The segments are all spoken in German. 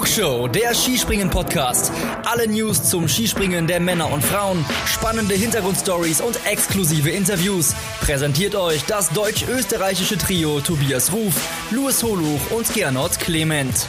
Flugshow, der Skispringen-Podcast. Alle News zum Skispringen der Männer und Frauen, spannende Hintergrundstories und exklusive Interviews. Präsentiert euch das deutsch-österreichische Trio Tobias Ruf, Louis Holuch und Gernot Clement.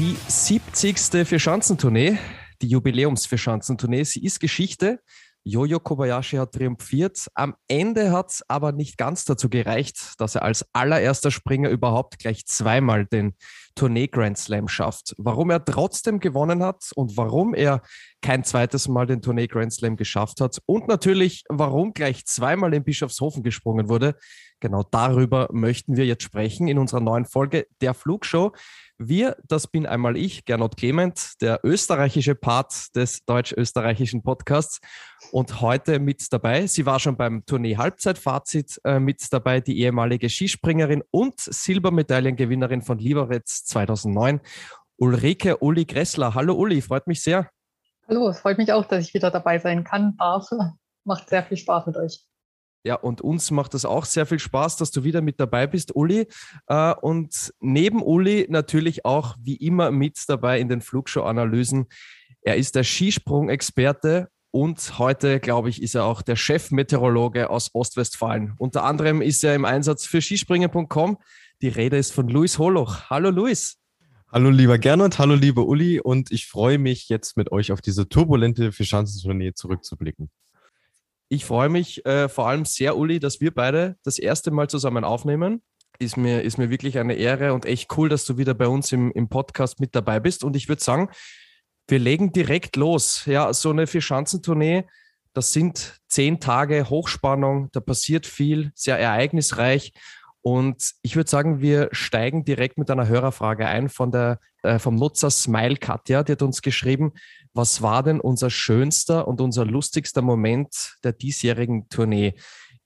Die 70. Vierschanzentournee die Jubiläums-Vierschanzentournee. Sie ist Geschichte. Jojo Kobayashi hat triumphiert. Am Ende hat es aber nicht ganz dazu gereicht, dass er als allererster Springer überhaupt gleich zweimal den Tournee Grand Slam schafft. Warum er trotzdem gewonnen hat und warum er kein zweites Mal den Tournee Grand Slam geschafft hat und natürlich, warum gleich zweimal in Bischofshofen gesprungen wurde. Genau darüber möchten wir jetzt sprechen in unserer neuen Folge der Flugshow. Wir, das bin einmal ich, Gernot Clement, der österreichische Part des deutsch-österreichischen Podcasts. Und heute mit dabei, sie war schon beim Tournee-Halbzeitfazit äh, mit dabei, die ehemalige Skispringerin und Silbermedaillengewinnerin von Liberec 2009, Ulrike Uli Gressler. Hallo Uli, freut mich sehr. Hallo, es freut mich auch, dass ich wieder dabei sein kann, darf. Macht sehr viel Spaß mit euch. Ja, und uns macht es auch sehr viel Spaß, dass du wieder mit dabei bist, Uli. Äh, und neben Uli natürlich auch wie immer mit dabei in den Flugshow-Analysen. Er ist der Skisprung-Experte und heute, glaube ich, ist er auch der Chefmeteorologe aus Ostwestfalen. Unter anderem ist er im Einsatz für skispringen.com. Die Rede ist von Luis Holoch. Hallo Luis. Hallo lieber Gernot, hallo liebe Uli und ich freue mich jetzt mit euch auf diese turbulente Vierschanzentournee zurückzublicken. Ich freue mich äh, vor allem sehr, Uli, dass wir beide das erste Mal zusammen aufnehmen. Ist mir, ist mir wirklich eine Ehre und echt cool, dass du wieder bei uns im, im Podcast mit dabei bist. Und ich würde sagen, wir legen direkt los. Ja, so eine Vierschanzentournee, das sind zehn Tage Hochspannung, da passiert viel, sehr ereignisreich. Und ich würde sagen, wir steigen direkt mit einer Hörerfrage ein von der, äh, vom Nutzer Smile Katja, die hat uns geschrieben, was war denn unser schönster und unser lustigster Moment der diesjährigen Tournee?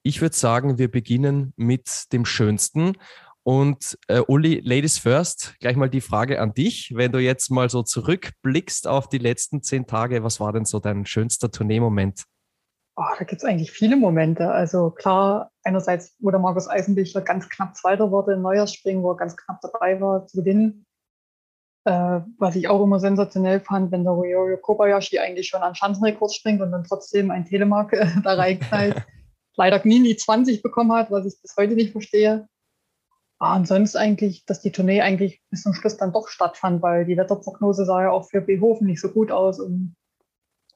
Ich würde sagen, wir beginnen mit dem schönsten. Und äh, Uli, Ladies First, gleich mal die Frage an dich. Wenn du jetzt mal so zurückblickst auf die letzten zehn Tage, was war denn so dein schönster Tourneemoment? Oh, da gibt es eigentlich viele Momente. Also klar, einerseits, wo der Markus Eisenbichler ganz knapp Zweiter wurde im Neujahrsspringen, wo er ganz knapp dabei war zu gewinnen. Äh, was ich auch immer sensationell fand, wenn der Ryoyo Kobayashi eigentlich schon an Schanzenrekord springt und dann trotzdem ein Telemark äh, da reinknallt. Leider nie die 20 bekommen hat, was ich bis heute nicht verstehe. Ah, und sonst eigentlich, dass die Tournee eigentlich bis zum Schluss dann doch stattfand, weil die Wetterprognose sah ja auch für Behofen nicht so gut aus. Und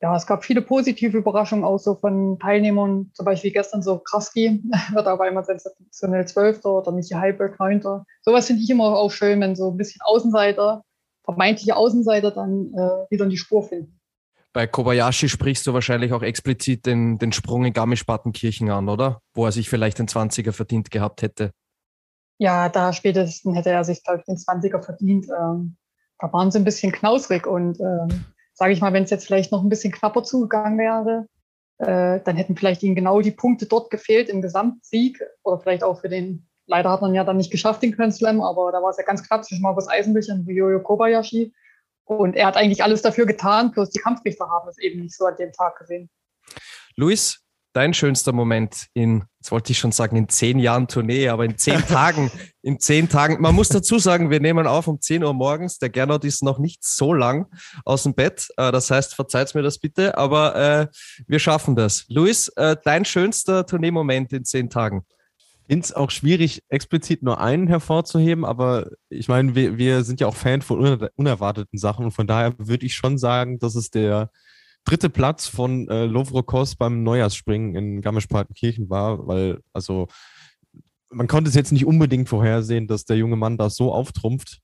ja, es gab viele positive Überraschungen auch so von Teilnehmern, zum Beispiel gestern so Kraski wird aber immer sensationell Zwölfter oder Michi Heilberg Neunter. Sowas finde ich immer auch schön, wenn so ein bisschen Außenseiter vermeintliche Außenseiter dann äh, wieder in die Spur finden. Bei Kobayashi sprichst du wahrscheinlich auch explizit den, den Sprung in Garmisch-Partenkirchen an, oder? Wo er sich vielleicht den 20er verdient gehabt hätte. Ja, da spätestens hätte er sich, glaube ich, den 20er verdient. Ähm, da waren sie ein bisschen knausrig und ähm, sage ich mal, wenn es jetzt vielleicht noch ein bisschen knapper zugegangen wäre, äh, dann hätten vielleicht ihnen genau die Punkte dort gefehlt im Gesamtsieg oder vielleicht auch für den Leider hat man ja dann nicht geschafft, den Grand Slam, aber da war es ja ganz knapp zwischen Markus Eisenbich und Ryoyo Kobayashi. Und er hat eigentlich alles dafür getan, bloß die Kampfrichter haben es eben nicht so an dem Tag gesehen. Luis, dein schönster Moment in, jetzt wollte ich schon sagen, in zehn Jahren Tournee, aber in zehn Tagen, in zehn Tagen. Man muss dazu sagen, wir nehmen auf um 10 Uhr morgens. Der Gernot ist noch nicht so lang aus dem Bett. Äh, das heißt, verzeiht mir das bitte, aber äh, wir schaffen das. Luis, äh, dein schönster Tourneemoment in zehn Tagen? finde es auch schwierig, explizit nur einen hervorzuheben, aber ich meine, wir, wir sind ja auch Fan von uner unerwarteten Sachen und von daher würde ich schon sagen, dass es der dritte Platz von äh, Lovrokos beim Neujahrsspringen in Garmisch-Partenkirchen war, weil, also, man konnte es jetzt nicht unbedingt vorhersehen, dass der junge Mann da so auftrumpft.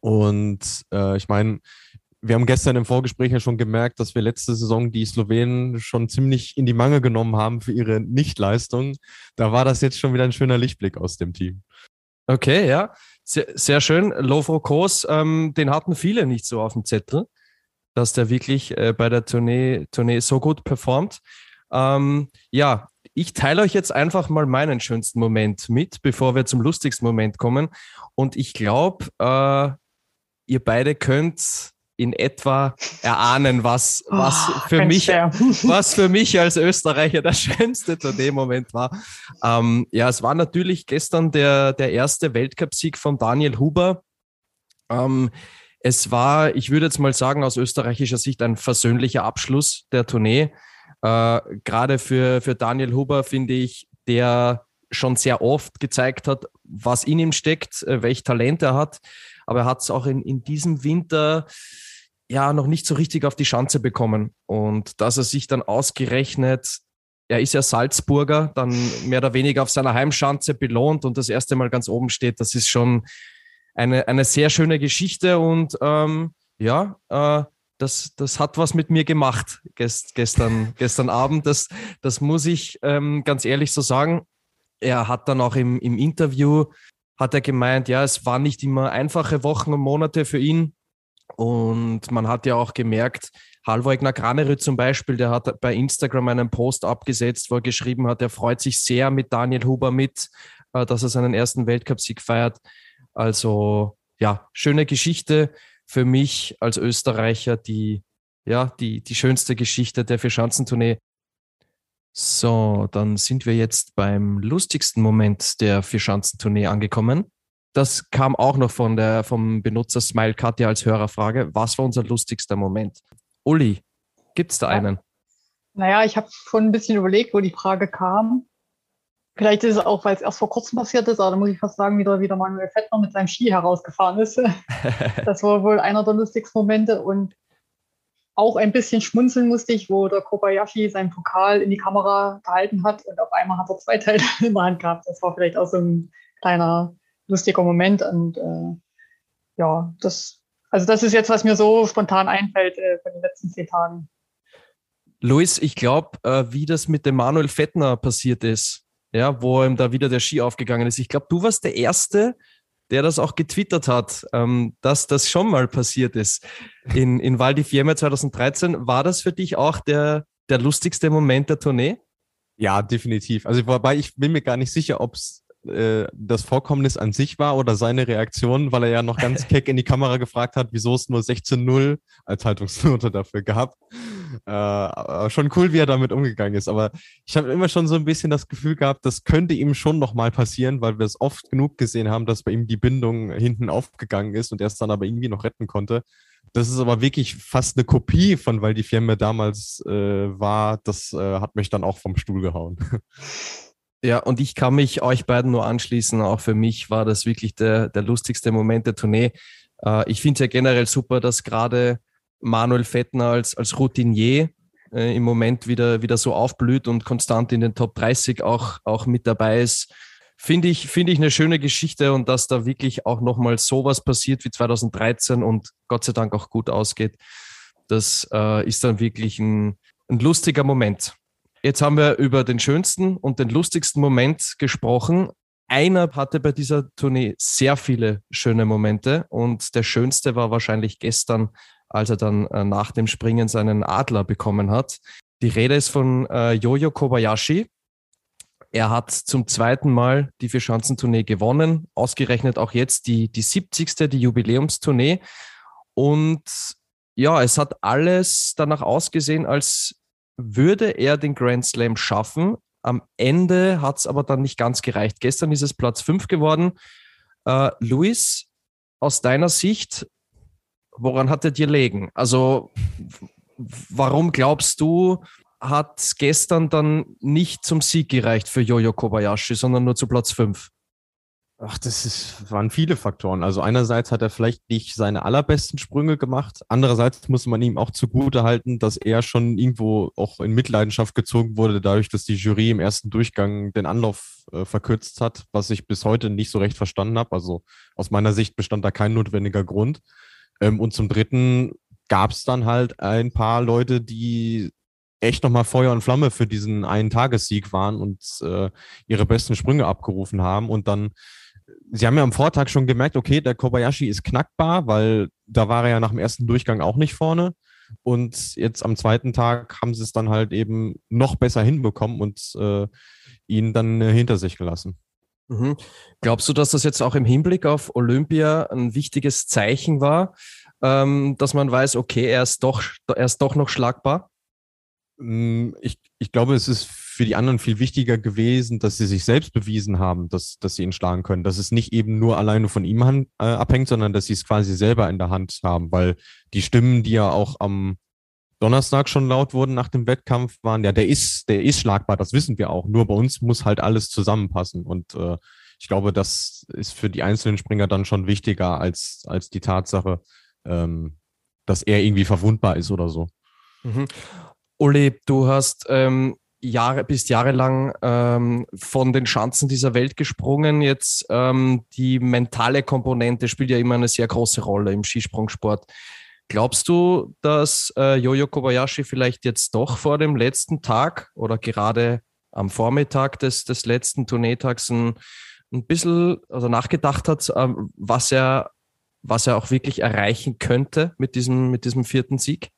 Und äh, ich meine, wir haben gestern im Vorgespräch ja schon gemerkt, dass wir letzte Saison die Slowenen schon ziemlich in die Mangel genommen haben für ihre Nichtleistung. Da war das jetzt schon wieder ein schöner Lichtblick aus dem Team. Okay, ja. Sehr, sehr schön. Lovro Kos, ähm, den hatten viele nicht so auf dem Zettel, dass der wirklich äh, bei der Tournee, Tournee so gut performt. Ähm, ja, ich teile euch jetzt einfach mal meinen schönsten Moment mit, bevor wir zum lustigsten Moment kommen. Und ich glaube, äh, ihr beide könnt in etwa erahnen, was, was, Oh, für, mich, schwer. was für mich als Österreicher der schönste zu dem Moment war. Ähm, ja, es war natürlich gestern der, der erste Weltcupsieg von Daniel Huber. Ähm, es war, ich würde jetzt mal sagen, aus österreichischer Sicht ein versöhnlicher Abschluss der Tournee. Äh, Gerade für, für Daniel Huber finde ich, der schon sehr oft gezeigt hat, was in ihm steckt, äh, welch Talent er hat. Aber er hat es auch in, in diesem Winter ja noch nicht so richtig auf die Schanze bekommen. Und dass er sich dann ausgerechnet, er ist ja Salzburger, dann mehr oder weniger auf seiner Heimschanze belohnt und das erste Mal ganz oben steht, das ist schon eine, eine sehr schöne Geschichte und ähm, ja, äh, das, das hat was mit mir gemacht gest, gestern, gestern Abend. Das, das muss ich ähm, ganz ehrlich so sagen. Er hat dann auch im, im Interview, hat er gemeint, ja, es waren nicht immer einfache Wochen und Monate für ihn. Und man hat ja auch gemerkt, Halvor Granerüt zum Beispiel, der hat bei Instagram einen Post abgesetzt, wo er geschrieben hat, er freut sich sehr mit Daniel Huber mit, äh, dass er seinen ersten Weltcupsieg feiert. Also ja, schöne Geschichte für mich als Österreicher, die ja, die, die schönste Geschichte der Vierschanzentournee. So, dann sind wir jetzt beim lustigsten Moment der Vierschanzentournee angekommen. Das kam auch noch von der, vom Benutzer Smile Katja als Hörerfrage. Was war unser lustigster Moment? Uli, gibt's da Ja. einen? Naja, ich habe schon ein bisschen überlegt, wo die Frage kam. Vielleicht ist es auch, weil es erst vor kurzem passiert ist, aber da muss ich fast sagen, wieder, wieder Manuel Fettner mit seinem Ski herausgefahren ist. Das war wohl einer der lustigsten Momente und auch ein bisschen schmunzeln musste ich, wo der Kobayashi seinen Pokal in die Kamera gehalten hat und auf einmal hat er zwei Teile in der Hand gehabt. Das war vielleicht auch so ein kleiner lustiger Moment und äh, ja, das, also das ist jetzt, was mir so spontan einfällt äh, von den letzten zehn Tagen. Luis, ich glaube, äh, wie das mit dem Manuel Fettner passiert ist, ja, wo ihm da wieder der Ski aufgegangen ist. Ich glaube, du warst der Erste, der das auch getwittert hat, ähm, dass das schon mal passiert ist. In, in Val di Fiemme 2013, war das für dich auch der, der lustigste Moment der Tournee? Ja, definitiv. Also wobei ich bin mir gar nicht sicher, ob es äh, das Vorkommnis an sich war oder seine Reaktion, weil er ja noch ganz keck in die Kamera gefragt hat, wieso es nur 16-0 als Haltungsnote dafür gab. Äh, schon cool, wie er damit umgegangen ist. Aber ich habe immer schon so ein bisschen das Gefühl gehabt, das könnte ihm schon nochmal passieren, weil wir es oft genug gesehen haben, dass bei ihm die Bindung hinten aufgegangen ist und er es dann aber irgendwie noch retten konnte. Das ist aber wirklich fast eine Kopie von weil die Firma damals äh, war. Das äh, hat mich dann auch vom Stuhl gehauen. Ja, und ich kann mich euch beiden nur anschließen. Auch für mich war das wirklich der, der lustigste Moment der Tournee. Äh, ich finde es ja generell super, dass gerade Manuel Fettner als, als Routinier äh, im Moment wieder, wieder so aufblüht und konstant in den Top 30 auch, auch mit dabei ist. Finde ich, finde ich eine schöne Geschichte und dass da wirklich auch nochmal sowas passiert wie 2013 und Gott sei Dank auch gut ausgeht. Das äh, ist dann wirklich ein, ein lustiger Moment. Jetzt haben wir über den schönsten und den lustigsten Moment gesprochen. Einer hatte bei dieser Tournee sehr viele schöne Momente und der schönste war wahrscheinlich gestern, als er dann äh, nach dem Springen seinen Adler bekommen hat. Die Rede ist von äh, Jojo Kobayashi. Er hat zum zweiten Mal die Vierschanzentournee gewonnen, ausgerechnet auch jetzt die, die 70. die Jubiläumstournee. Und ja, es hat alles danach ausgesehen, als würde er den Grand Slam schaffen. Am Ende hat es aber dann nicht ganz gereicht. Gestern ist es Platz 5 geworden. Äh, Luis, aus deiner Sicht, woran hat er dir legen? Also, warum glaubst du, hat gestern dann nicht zum Sieg gereicht für Jojo Kobayashi, sondern nur zu Platz 5? Ach, das ist, waren viele Faktoren. Also einerseits hat er vielleicht nicht seine allerbesten Sprünge gemacht. Andererseits muss man ihm auch zugute halten, dass er schon irgendwo auch in Mitleidenschaft gezogen wurde, dadurch, dass die Jury im ersten Durchgang den Anlauf äh, verkürzt hat, was ich bis heute nicht so recht verstanden habe. Also aus meiner Sicht bestand da kein notwendiger Grund. Ähm, und zum Dritten gab es dann halt ein paar Leute, die echt nochmal Feuer und Flamme für diesen einen Tagessieg waren und äh, ihre besten Sprünge abgerufen haben und dann Sie haben ja am Vortag schon gemerkt, okay, der Kobayashi ist knackbar, weil da war er ja nach dem ersten Durchgang auch nicht vorne. Und jetzt am zweiten Tag haben sie es dann halt eben noch besser hinbekommen und äh, ihn dann äh, hinter sich gelassen. Mhm. Glaubst du, dass das jetzt auch im Hinblick auf Olympia ein wichtiges Zeichen war, ähm, dass man weiß, okay, er ist doch, er ist doch noch schlagbar? Mm, ich, ich glaube, es ist für die anderen viel wichtiger gewesen, dass sie sich selbst bewiesen haben, dass, dass sie ihn schlagen können. Dass es nicht eben nur alleine von ihm han, äh, abhängt, sondern dass sie es quasi selber in der Hand haben, weil die Stimmen, die ja auch am Donnerstag schon laut wurden nach dem Wettkampf, waren, ja, der ist, der ist schlagbar, das wissen wir auch. Nur bei uns muss halt alles zusammenpassen. Und äh, ich glaube, das ist für die einzelnen Springer dann schon wichtiger als, als die Tatsache, ähm, dass er irgendwie verwundbar ist oder so. Mhm. Uli, du hast ähm, Jahre, bist jahrelang ähm, von den Schanzen dieser Welt gesprungen. Jetzt ähm, die mentale Komponente spielt ja immer eine sehr große Rolle im Skisprungsport. Glaubst du, dass äh, Jojo Kobayashi vielleicht jetzt doch vor dem letzten Tag oder gerade am Vormittag des, des letzten Tourneetags ein, ein bisschen also nachgedacht hat, äh, was, er, was er auch wirklich erreichen könnte mit diesem, mit diesem vierten Sieg?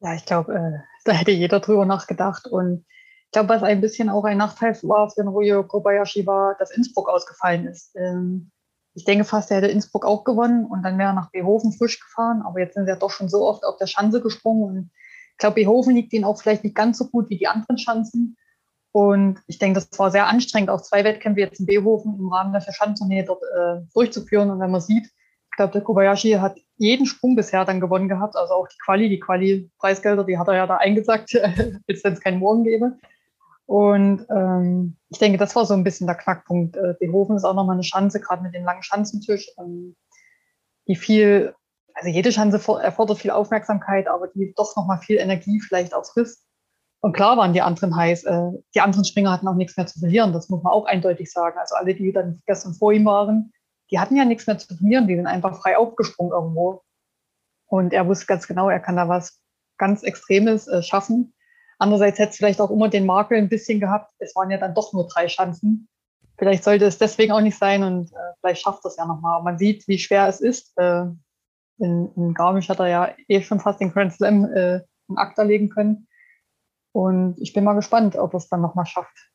Ja, ich glaube, äh, da hätte jeder drüber nachgedacht. Und ich glaube, was ein bisschen auch ein Nachteil war für den Ryo Kobayashi war, dass Innsbruck ausgefallen ist. Ähm, ich denke fast, er hätte Innsbruck auch gewonnen und dann wäre er nach Behofen frisch gefahren. Aber jetzt sind sie ja doch schon so oft auf der Schanze gesprungen. Und ich glaube, Behofen liegt ihnen auch vielleicht nicht ganz so gut wie die anderen Schanzen. Und ich denke, das war sehr anstrengend, auch zwei Wettkämpfe jetzt in Behofen im Rahmen der Verschanzentournee dort äh, durchzuführen. Und wenn man sieht, ich glaube, der Kobayashi hat jeden Sprung bisher dann gewonnen gehabt, also auch die Quali, die Quali-Preisgelder, die hat er ja da eingesagt, als wenn es keinen Morgen gäbe. Und ähm, ich denke, das war so ein bisschen der Knackpunkt. Äh, Behofen ist auch nochmal eine Chance, gerade mit dem langen Schanzentisch, ähm, die viel, also jede Chance erfordert viel Aufmerksamkeit, aber die doch nochmal viel Energie vielleicht auch frisst. Und klar waren die anderen heiß. Äh, die anderen Springer hatten auch nichts mehr zu verlieren, das muss man auch eindeutig sagen. Also alle, die dann gestern vor ihm waren, die hatten ja nichts mehr zu verlieren, die sind einfach frei aufgesprungen irgendwo. Und er wusste ganz genau, er kann da was ganz Extremes äh, schaffen. Andererseits hätte es vielleicht auch immer den Makel ein bisschen gehabt. Es waren ja dann doch nur drei Chancen. Vielleicht sollte es deswegen auch nicht sein und äh, vielleicht schafft es ja nochmal. Man sieht, wie schwer es ist. Äh, in, in Garmisch hat er ja eh schon fast den Grand Slam äh, in Akta legen können. Und ich bin mal gespannt, ob er es dann nochmal schafft.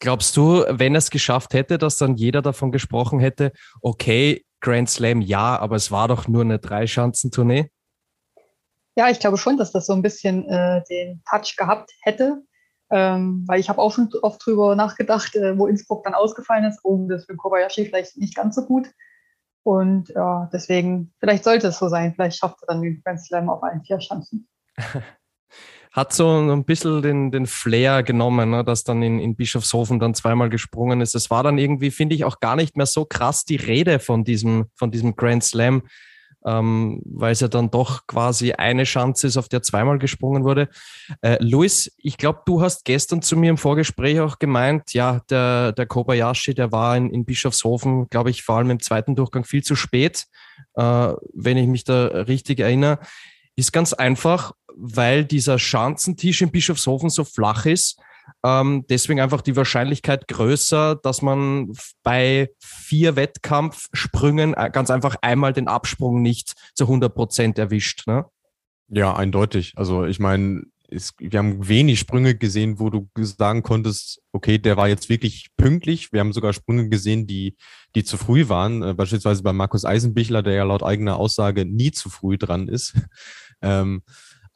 Glaubst du, wenn er es geschafft hätte, dass dann jeder davon gesprochen hätte, okay, Grand Slam ja, aber es war doch nur eine Dreischanzentournee? Ja, ich glaube schon, dass das so ein bisschen äh, den Touch gehabt hätte. Ähm, weil ich habe auch schon oft drüber nachgedacht, äh, wo Innsbruck dann ausgefallen ist. Oh, das für Kobayashi vielleicht nicht ganz so gut. Und ja, deswegen, vielleicht sollte es so sein. Vielleicht schafft er dann den Grand Slam auf allen vier Chancen. Hat so ein bisschen den, den Flair genommen, ne, dass dann in, in Bischofshofen dann zweimal gesprungen ist. Es war dann irgendwie, finde ich, auch gar nicht mehr so krass die Rede von diesem, von diesem Grand Slam ähm, weil es ja dann doch quasi eine Chance ist, auf der zweimal gesprungen wurde. Äh, Luis, ich glaube, du hast gestern zu mir im Vorgespräch auch gemeint, ja, der, der Kobayashi, der war in, in Bischofshofen, glaube ich, vor allem im zweiten Durchgang viel zu spät, äh, wenn ich mich da richtig erinnere. Ist ganz einfach, weil dieser Schanzentisch in Bischofshofen so flach ist ähm, deswegen einfach die Wahrscheinlichkeit größer, dass man bei vier Wettkampfsprüngen äh, ganz einfach einmal den Absprung nicht zu 100 Prozent erwischt. Ne? Ja, eindeutig. Also ich meine, wir haben wenig Sprünge gesehen, wo du sagen konntest, okay, der war jetzt wirklich pünktlich. Wir haben sogar Sprünge gesehen, die, die zu früh waren. Äh, beispielsweise bei Markus Eisenbichler, der ja laut eigener Aussage nie zu früh dran ist. ähm,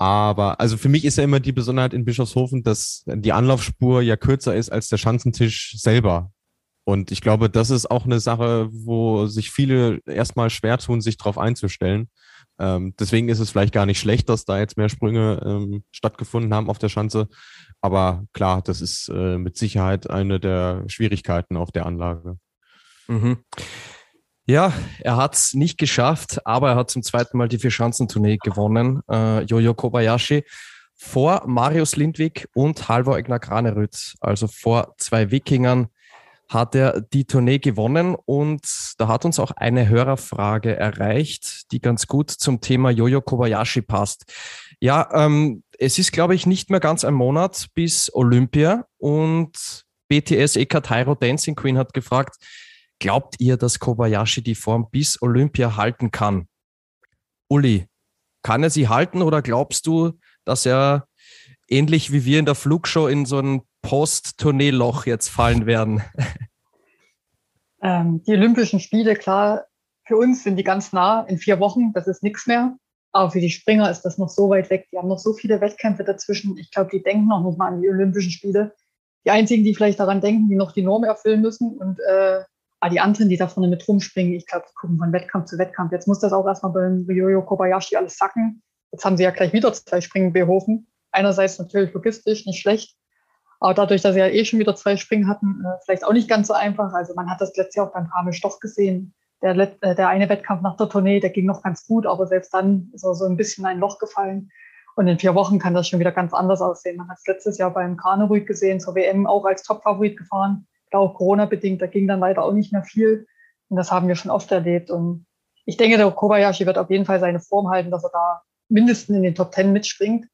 aber also für mich ist ja immer die Besonderheit in Bischofshofen, dass die Anlaufspur ja kürzer ist als der Schanzentisch selber. Und ich glaube, das ist auch eine Sache, wo sich viele erstmal schwer tun, sich darauf einzustellen. Ähm, deswegen ist es vielleicht gar nicht schlecht, dass da jetzt mehr Sprünge ähm, stattgefunden haben auf der Schanze. Aber klar, das ist äh, mit Sicherheit eine der Schwierigkeiten auf der Anlage. Mhm. Ja, er hat es nicht geschafft, aber er hat zum zweiten Mal die Vier-Schanzentournee gewonnen, äh, Jojo Kobayashi, vor Marius Lindwig und Halvor Egnar Granerüth, also vor zwei Wikingern, hat er die Tournee gewonnen und da hat uns auch eine Hörerfrage erreicht, die ganz gut zum Thema Jojo Kobayashi passt. Ja, ähm, es ist, glaube ich, nicht mehr ganz ein Monat bis Olympia und BTS Eka Tairo Dancing Queen hat gefragt, Glaubt ihr, dass Kobayashi die Form bis Olympia halten kann? Uli, kann er sie halten oder glaubst du, dass er ähnlich wie wir in der Flugshow in so ein Post-Tournee-Loch jetzt fallen werden? Ähm, die Olympischen Spiele, klar, für uns sind die ganz nah in vier Wochen, das ist nichts mehr. Aber für die Springer ist das noch so weit weg. Die haben noch so viele Wettkämpfe dazwischen. Ich glaube, die denken noch nicht mal an die Olympischen Spiele. Die einzigen, die vielleicht daran denken, die noch die Norm erfüllen müssen und äh, die anderen, die da vorne mit rumspringen, ich glaube, die gucken von Wettkampf zu Wettkampf. Jetzt muss das auch erstmal beim Ryoyo Kobayashi alles sacken. Jetzt haben sie ja gleich wieder zwei Springen behofen. Einerseits natürlich logistisch nicht schlecht, aber dadurch, dass sie ja eh schon wieder zwei Springen hatten, äh, vielleicht auch nicht ganz so einfach. Also man hat das letztes Jahr auch beim Kamel Stoch gesehen. Der, äh, der eine Wettkampf nach der Tournee, der ging noch ganz gut, aber selbst dann ist er so ein bisschen ein Loch gefallen. Und in vier Wochen kann das schon wieder ganz anders aussehen. Man hat es letztes Jahr beim Kaneruid gesehen, zur WM auch als Top-Favorit gefahren. Auch Corona-bedingt, da ging dann leider auch nicht mehr viel. Und das haben wir schon oft erlebt. Und ich denke, der Kobayashi wird auf jeden Fall seine Form halten, dass er da mindestens in den Top Ten mitspringt.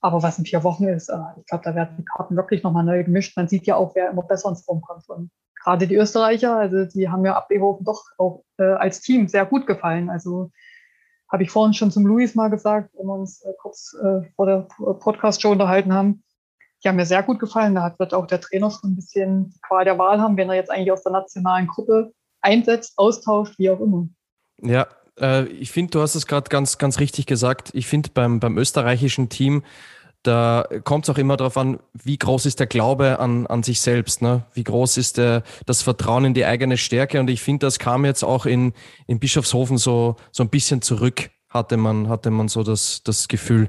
Aber was in vier Wochen ist, äh, ich glaube, da werden die Karten wirklich nochmal neu gemischt. Man sieht ja auch, wer immer besser ins Form kommt. Und gerade die Österreicher, also die haben ja ab Behofen doch auch äh, als Team sehr gut gefallen. Also habe ich vorhin schon zum Luis mal gesagt, wenn wir uns äh, kurz äh, vor der Podcast-Show unterhalten haben. Die haben mir sehr gut gefallen. Da wird auch der Trainer schon ein bisschen Qual der Wahl haben, wenn er jetzt eigentlich aus der nationalen Gruppe einsetzt, austauscht, wie auch immer. Ja, äh, ich finde, du hast es gerade ganz, ganz richtig gesagt. Ich finde beim, beim österreichischen Team, da kommt es auch immer darauf an, wie groß ist der Glaube an, an sich selbst, ne? wie groß ist der, das Vertrauen in die eigene Stärke. Und ich finde, das kam jetzt auch in, in Bischofshofen so, so ein bisschen zurück, hatte man, hatte man so das, das Gefühl.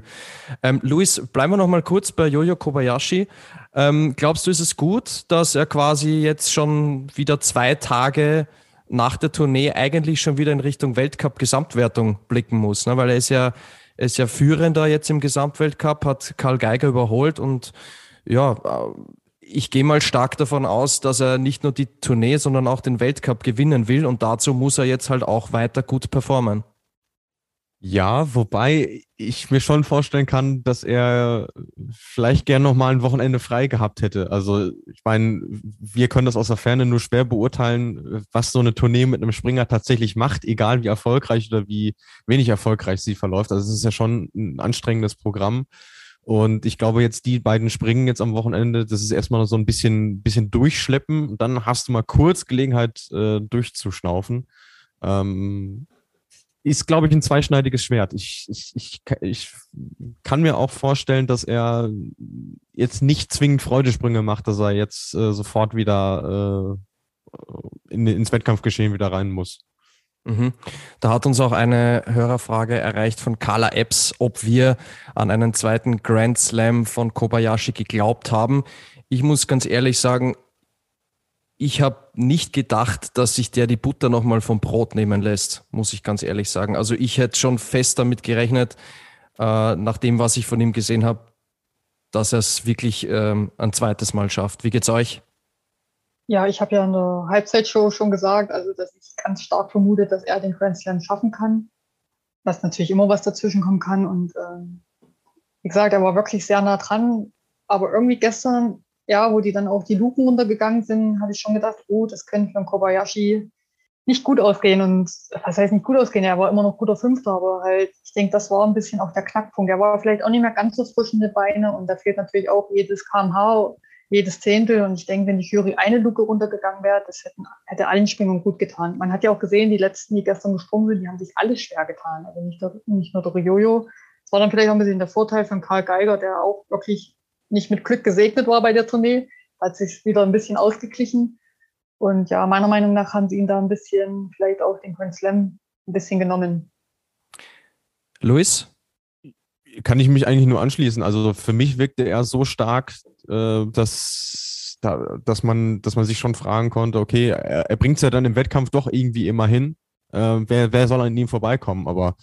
Ähm, Luis, bleiben wir noch mal kurz bei Jojo Kobayashi. Ähm, glaubst du, ist es gut, dass er quasi jetzt schon wieder zwei Tage nach der Tournee eigentlich schon wieder in Richtung Weltcup-Gesamtwertung blicken muss? Ne? Weil er ist ja er ist ja Führender jetzt im Gesamtweltcup, hat Karl Geiger überholt und ja, ich gehe mal stark davon aus, dass er nicht nur die Tournee, sondern auch den Weltcup gewinnen will und dazu muss er jetzt halt auch weiter gut performen. Ja, wobei ich mir schon vorstellen kann, dass er vielleicht gern noch mal ein Wochenende frei gehabt hätte. Also ich meine, wir können das aus der Ferne nur schwer beurteilen, was so eine Tournee mit einem Springer tatsächlich macht, egal wie erfolgreich oder wie wenig erfolgreich sie verläuft. Also es ist ja schon ein anstrengendes Programm. Und ich glaube, jetzt die beiden Springen jetzt am Wochenende, das ist erstmal so ein bisschen, bisschen durchschleppen. Dann hast du mal kurz Gelegenheit, äh, durchzuschnaufen. Ähm, ist, glaube ich, ein zweischneidiges Schwert. Ich, ich, ich, ich kann mir auch vorstellen, dass er jetzt nicht zwingend Freudesprünge macht, dass er jetzt äh, sofort wieder äh, in, ins Wettkampfgeschehen wieder rein muss. Mhm. Da hat uns auch eine Hörerfrage erreicht von Carla Epps, ob wir an einen zweiten Grand Slam von Kobayashi geglaubt haben. Ich muss ganz ehrlich sagen, ich habe nicht gedacht, dass sich der die Butter nochmal vom Brot nehmen lässt, muss ich ganz ehrlich sagen. Also ich hätte schon fest damit gerechnet, äh, nach dem, was ich von ihm gesehen habe, dass er es wirklich ähm, ein zweites Mal schafft. Wie geht's euch? Ja, ich habe ja in der Halbzeitshow schon gesagt, also dass ich ganz stark vermute, dass er den Grand Slam schaffen kann. Dass natürlich immer was dazwischen kommen kann. Und ähm, wie gesagt, er war wirklich sehr nah dran. Aber irgendwie gestern ja, wo die dann auch die Luken runtergegangen sind, habe ich schon gedacht, oh, das könnte für Kobayashi nicht gut ausgehen. Und was heißt nicht gut ausgehen? Er war immer noch guter Fünfter, aber halt, ich denke, das war ein bisschen auch der Knackpunkt. Er war vielleicht auch nicht mehr ganz so frisch in den Beine und da fehlt natürlich auch jedes kmh, jedes Zehntel. Und ich denke, wenn die Jury eine Luke runtergegangen wäre, das hätten, hätte allen Springern gut getan. Man hat ja auch gesehen, die letzten, die gestern gesprungen sind, die haben sich alle schwer getan. Also nicht, der, nicht nur der Jojo. Das war dann vielleicht auch ein bisschen der Vorteil von Karl Geiger, der auch wirklich nicht mit Glück gesegnet war bei der Tournee. Hat sich wieder ein bisschen ausgeglichen. Und ja, meiner Meinung nach haben sie ihn da ein bisschen, vielleicht auch den Grand Slam ein bisschen genommen. Luis? Kann ich mich eigentlich nur anschließen. Also für mich wirkte er so stark, äh, dass, dass, man, dass man sich schon fragen konnte, okay, er, bringt es ja dann im Wettkampf doch irgendwie immer hin. Äh, wer, wer soll an ihm vorbeikommen? Aber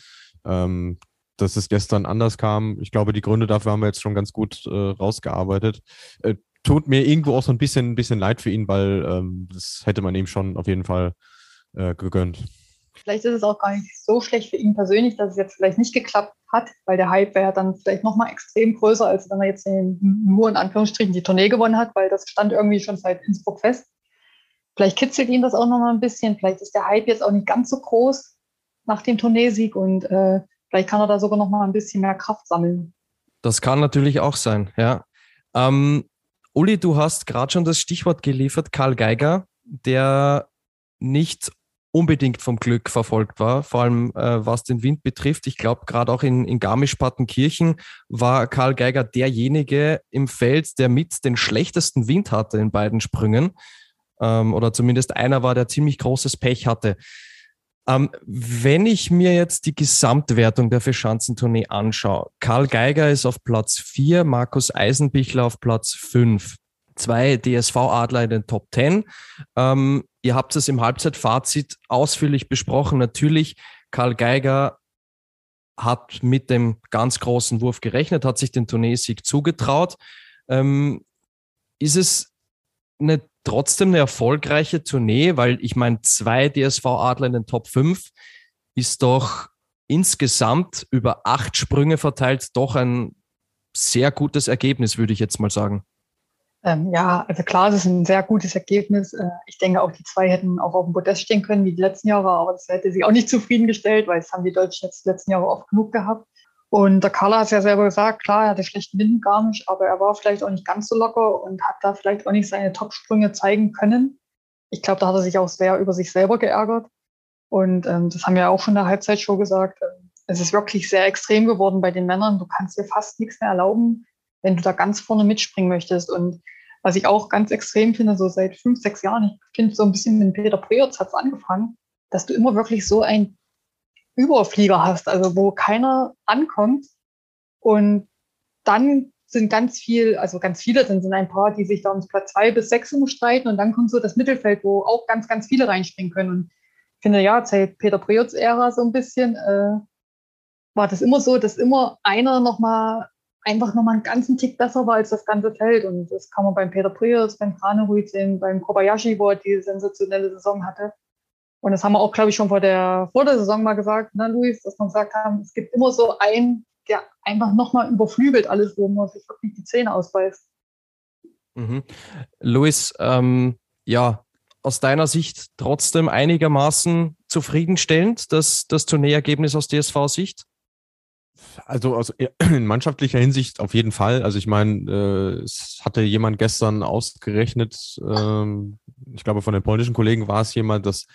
ähm, dass es gestern anders kam. Ich glaube, die Gründe dafür haben wir jetzt schon ganz gut äh, rausgearbeitet. Äh, tut mir irgendwo auch so ein bisschen, bisschen leid für ihn, weil ähm, das hätte man ihm schon auf jeden Fall äh, gegönnt. Vielleicht ist es auch gar nicht so schlecht für ihn persönlich, dass es jetzt vielleicht nicht geklappt hat, weil der Hype wäre dann vielleicht nochmal extrem größer, als wenn er jetzt in, nur in Anführungsstrichen die Tournee gewonnen hat, weil das stand irgendwie schon seit Innsbruck fest. Vielleicht kitzelt ihn das auch nochmal ein bisschen. Vielleicht ist der Hype jetzt auch nicht ganz so groß nach dem Tourneesieg und äh, Vielleicht kann er da sogar noch mal ein bisschen mehr Kraft sammeln. Das kann natürlich auch sein, ja. Ähm, Uli, du hast gerade schon das Stichwort geliefert, Karl Geiger, der nicht unbedingt vom Glück verfolgt war, vor allem äh, was den Wind betrifft. Ich glaube, gerade auch in, in Garmisch-Partenkirchen war Karl Geiger derjenige im Feld, der mit den schlechtesten Wind hatte in beiden Sprüngen. Ähm, oder zumindest einer war, der ziemlich großes Pech hatte. Ähm, wenn ich mir jetzt die Gesamtwertung der Verschanzentournee anschaue, Karl Geiger ist auf Platz 4, Markus Eisenbichler auf Platz 5 zwei DSV-Adler in den Top 10. Ähm, ihr habt es im Halbzeitfazit ausführlich besprochen. Natürlich, Karl Geiger hat mit dem ganz großen Wurf gerechnet, hat sich den Turniersieg zugetraut. Ähm, ist es eine, trotzdem eine erfolgreiche Tournee? Weil ich meine, zwei DSV-Adler in den Top 5 ist doch insgesamt über acht Sprünge verteilt doch ein sehr gutes Ergebnis, würde ich jetzt mal sagen. Ähm, ja, also klar, es ist ein sehr gutes Ergebnis. Äh, ich denke, auch die zwei hätten auch auf dem Podest stehen können wie die letzten Jahre, aber das hätte sie auch nicht zufriedengestellt, weil das haben die Deutschen jetzt die letzten Jahre oft genug gehabt. Und der Carla hat es ja selber gesagt, klar, er hatte schlechten Wind gar nicht, aber er war vielleicht auch nicht ganz so locker und hat da vielleicht auch nicht seine Topsprünge zeigen können. Ich glaube, da hat er sich auch sehr über sich selber geärgert. Und ähm, das haben wir auch schon in der Halbzeitshow gesagt. Ähm, es ist wirklich sehr extrem geworden bei den Männern. Du kannst dir fast nichts mehr erlauben, wenn du da ganz vorne mitspringen möchtest. Und was ich auch ganz extrem finde, so seit fünf, sechs Jahren, ich finde so ein bisschen mit Peter Preutz hat es angefangen, dass du immer wirklich so ein Überflieger hast, also wo keiner ankommt. Und dann sind ganz viel, also ganz viele, dann sind ein paar, die sich da ums Platz zwei bis sechs umstreiten und dann kommt so das Mittelfeld, wo auch ganz, ganz viele reinspringen können. Und ich finde, ja, seit Peter Preutz Ära so ein bisschen, äh, war das immer so, dass immer einer nochmal einfach nochmal einen ganzen Tick besser war als das ganze Feld. Und das kann man beim Peter Prius, beim Kranerud sehen, beim Kobayashi, wo er die sensationelle Saison hatte. Und das haben wir auch, glaube ich, schon vor der, vor der Saison mal gesagt, ne, Luis, dass wir gesagt haben, es gibt immer so einen, der einfach nochmal überflügelt alles, wo man sich wirklich die Zähne ausbeißt. Mhm. Luis, ähm, ja, aus deiner Sicht trotzdem einigermaßen zufriedenstellend, das, das Tourneeergebnis aus DSV-Sicht? Also aus, in mannschaftlicher Hinsicht auf jeden Fall. Also ich meine, äh, es hatte jemand gestern ausgerechnet, ähm, ich glaube von den polnischen Kollegen war es jemand, dass